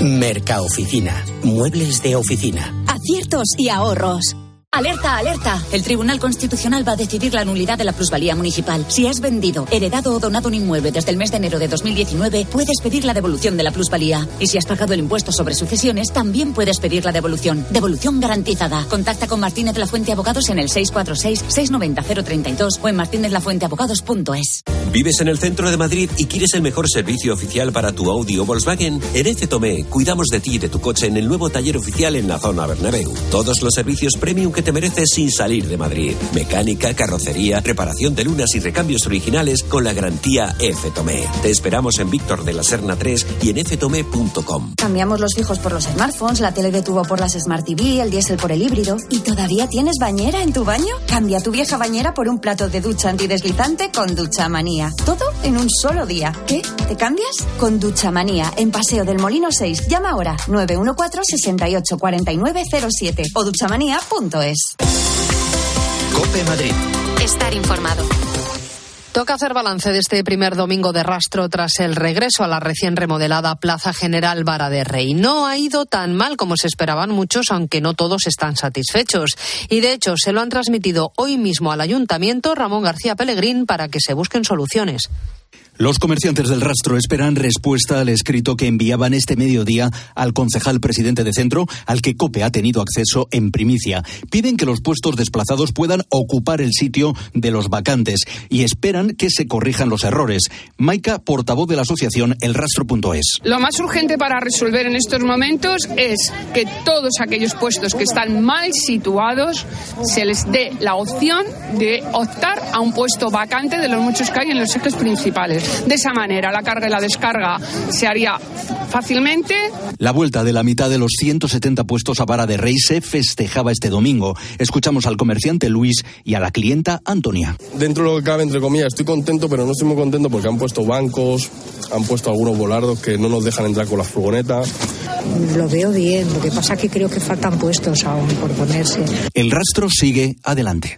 Mercaoficina. Muebles de oficina. Aciertos y ahorros. Alerta, alerta. El Tribunal Constitucional va a decidir la nulidad de la plusvalía municipal. Si has vendido, heredado o donado un inmueble desde el mes de enero de 2019, puedes pedir la devolución de la plusvalía. Y si has pagado el impuesto sobre sucesiones, también puedes pedir la devolución. Devolución garantizada. Contacta con Martínez La Fuente Abogados en el 646-690-032 o en martinezlafuenteabogados.es. ¿Vives en el centro de Madrid y quieres el mejor servicio oficial para tu Audi o Volkswagen? En F. Tomé cuidamos de ti y de tu coche en el nuevo taller oficial en la zona Bernabéu. Todos los servicios premium que te mereces sin salir de Madrid. Mecánica, carrocería, reparación de lunas y recambios originales con la garantía F. Tomé. Te esperamos en Víctor de la Serna 3 y en ftomé.com. Cambiamos los fijos por los smartphones, la tele de tubo por las Smart TV, el diésel por el híbrido. ¿Y todavía tienes bañera en tu baño? Cambia tu vieja bañera por un plato de ducha antideslizante con Ducha Manía. Todo en un solo día. ¿Qué? ¿Te cambias? Con Ducha Manía, en Paseo del Molino 6. Llama ahora 914 68 49 07 o duchamanía.es. Cope Madrid. Estar informado. Toca hacer balance de este primer domingo de rastro tras el regreso a la recién remodelada Plaza General Vara de Rey. No ha ido tan mal como se esperaban muchos, aunque no todos están satisfechos. Y de hecho se lo han transmitido hoy mismo al ayuntamiento Ramón García Pellegrín para que se busquen soluciones. Los comerciantes del rastro esperan respuesta al escrito que enviaban este mediodía al concejal presidente de centro, al que COPE ha tenido acceso en primicia. Piden que los puestos desplazados puedan ocupar el sitio de los vacantes y esperan que se corrijan los errores. Maika, portavoz de la asociación elrastro.es. Lo más urgente para resolver en estos momentos es que todos aquellos puestos que están mal situados se les dé la opción de optar a un puesto vacante de los muchos que hay en los ejes principales. De esa manera, la carga y la descarga se haría fácilmente. La vuelta de la mitad de los 170 puestos a vara de rey se festejaba este domingo. Escuchamos al comerciante Luis y a la clienta Antonia. Dentro de lo que cabe, entre comillas, estoy contento, pero no estoy muy contento porque han puesto bancos, han puesto algunos volardos que no nos dejan entrar con la furgoneta. Lo veo bien, lo que pasa es que creo que faltan puestos aún por ponerse. El rastro sigue adelante.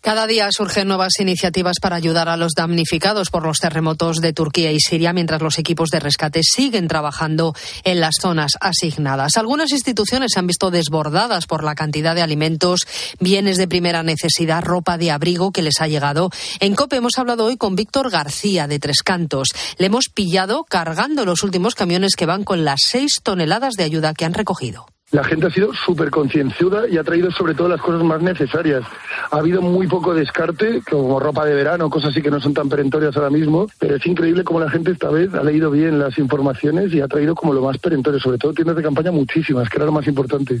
Cada día surgen nuevas iniciativas para ayudar a los damnificados por los terremotos de Turquía y Siria, mientras los equipos de rescate siguen trabajando en las zonas asignadas. Algunas instituciones se han visto desbordadas por la cantidad de alimentos, bienes de primera necesidad, ropa de abrigo que les ha llegado. En COPE hemos hablado hoy con Víctor García de Tres Cantos. Le hemos pillado cargando los últimos camiones que van con las seis toneladas de ayuda que han recogido. La gente ha sido súper concienzuda y ha traído sobre todo las cosas más necesarias. Ha habido muy poco descarte, como ropa de verano, cosas así que no son tan perentorias ahora mismo, pero es increíble cómo la gente esta vez ha leído bien las informaciones y ha traído como lo más perentorio, sobre todo tiendas de campaña muchísimas, que era lo más importante.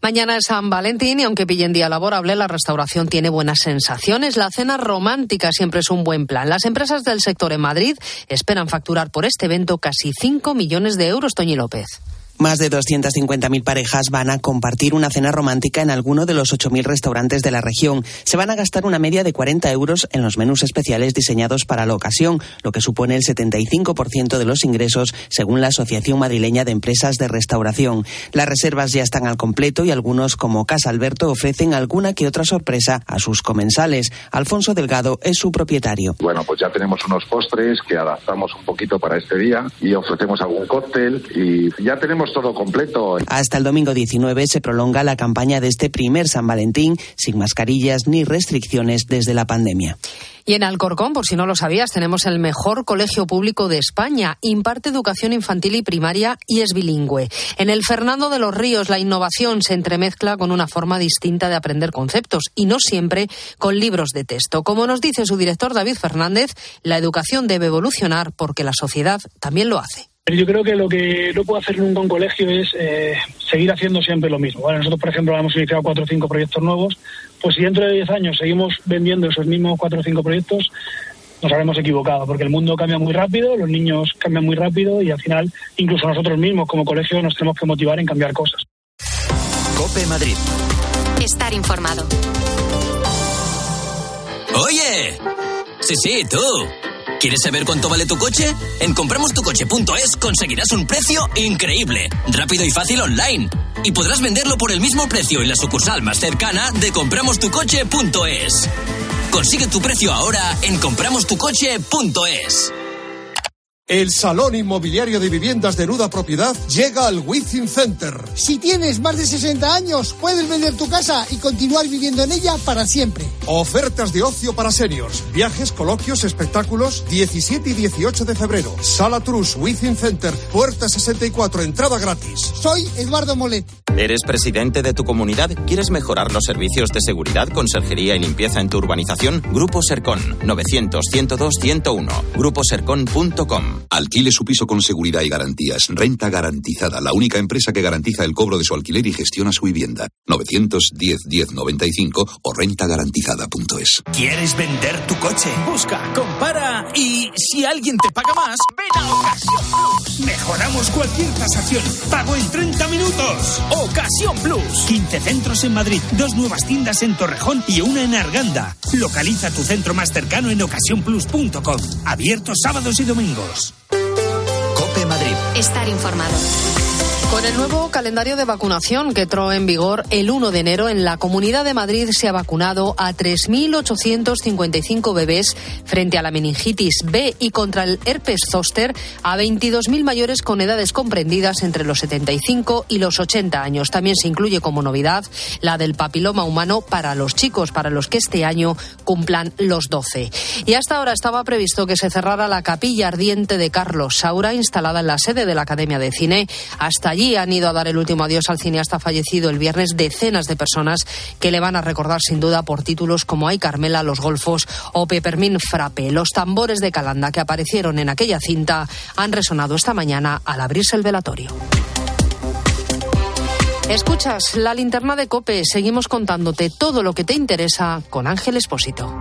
Mañana es San Valentín y aunque pillen día laborable, la restauración tiene buenas sensaciones. La cena romántica siempre es un buen plan. Las empresas del sector en Madrid esperan facturar por este evento casi 5 millones de euros, Toñi López. Más de 250.000 parejas van a compartir una cena romántica en alguno de los 8.000 restaurantes de la región. Se van a gastar una media de 40 euros en los menús especiales diseñados para la ocasión, lo que supone el 75% de los ingresos, según la Asociación Madrileña de Empresas de Restauración. Las reservas ya están al completo y algunos, como Casa Alberto, ofrecen alguna que otra sorpresa a sus comensales. Alfonso Delgado es su propietario. Bueno, pues ya tenemos unos postres que adaptamos un poquito para este día y ofrecemos algún cóctel y ya tenemos todo completo. Hasta el domingo 19 se prolonga la campaña de este primer San Valentín sin mascarillas ni restricciones desde la pandemia. Y en Alcorcón, por si no lo sabías, tenemos el mejor colegio público de España. Imparte educación infantil y primaria y es bilingüe. En el Fernando de los Ríos, la innovación se entremezcla con una forma distinta de aprender conceptos y no siempre con libros de texto. Como nos dice su director David Fernández, la educación debe evolucionar porque la sociedad también lo hace. Yo creo que lo que no puede hacer nunca un colegio es eh, seguir haciendo siempre lo mismo. nosotros, por ejemplo, hemos iniciado cuatro o cinco proyectos nuevos. Pues si dentro de diez años seguimos vendiendo esos mismos cuatro o cinco proyectos, nos habremos equivocado, porque el mundo cambia muy rápido, los niños cambian muy rápido y al final, incluso nosotros mismos como colegio, nos tenemos que motivar en cambiar cosas. Cope Madrid. Estar informado. Oye. Sí, sí, tú. ¿Quieres saber cuánto vale tu coche? En compramostucoche.es conseguirás un precio increíble, rápido y fácil online. Y podrás venderlo por el mismo precio en la sucursal más cercana de compramostucoche.es. Consigue tu precio ahora en compramostucoche.es. El Salón Inmobiliario de Viviendas de Nuda Propiedad llega al Within Center. Si tienes más de 60 años, puedes vender tu casa y continuar viviendo en ella para siempre. Ofertas de ocio para seniors, viajes, coloquios, espectáculos, 17 y 18 de febrero. Sala Trus, Within Center, puerta 64, entrada gratis. Soy Eduardo Molet. ¿Eres presidente de tu comunidad? ¿Quieres mejorar los servicios de seguridad, conserjería y limpieza en tu urbanización? Grupo Sercon, 900-102-101. Gruposercon.com. Alquile su piso con seguridad y garantías. Renta garantizada, la única empresa que garantiza el cobro de su alquiler y gestiona su vivienda. 910-1095 o rentagarantizada.es. ¿Quieres vender tu coche? Busca, compara y si alguien te paga más, ven a Ocasión Plus. Mejoramos cualquier tasación. Pago en 30 minutos. Ocasión Plus. 15 centros en Madrid, dos nuevas tiendas en Torrejón y una en Arganda. Localiza tu centro más cercano en ocasiónplus.com. Abierto sábados y domingos. Cope Madrid. Estar informado. Con el nuevo calendario de vacunación que entró en vigor el 1 de enero, en la Comunidad de Madrid se ha vacunado a 3.855 bebés frente a la meningitis B y contra el herpes zóster a 22.000 mayores con edades comprendidas entre los 75 y los 80 años. También se incluye como novedad la del papiloma humano para los chicos, para los que este año cumplan los 12. Y hasta ahora estaba previsto que se cerrara la capilla ardiente de Carlos Saura, instalada en la sede de la Academia de Cine. Hasta allí han ido a dar el último adiós al cineasta fallecido el viernes decenas de personas que le van a recordar sin duda por títulos como Ay Carmela, Los Golfos o Peppermint Frappe. Los tambores de Calanda que aparecieron en aquella cinta han resonado esta mañana al abrirse el velatorio. Escuchas la linterna de Cope. Seguimos contándote todo lo que te interesa con Ángel Espósito.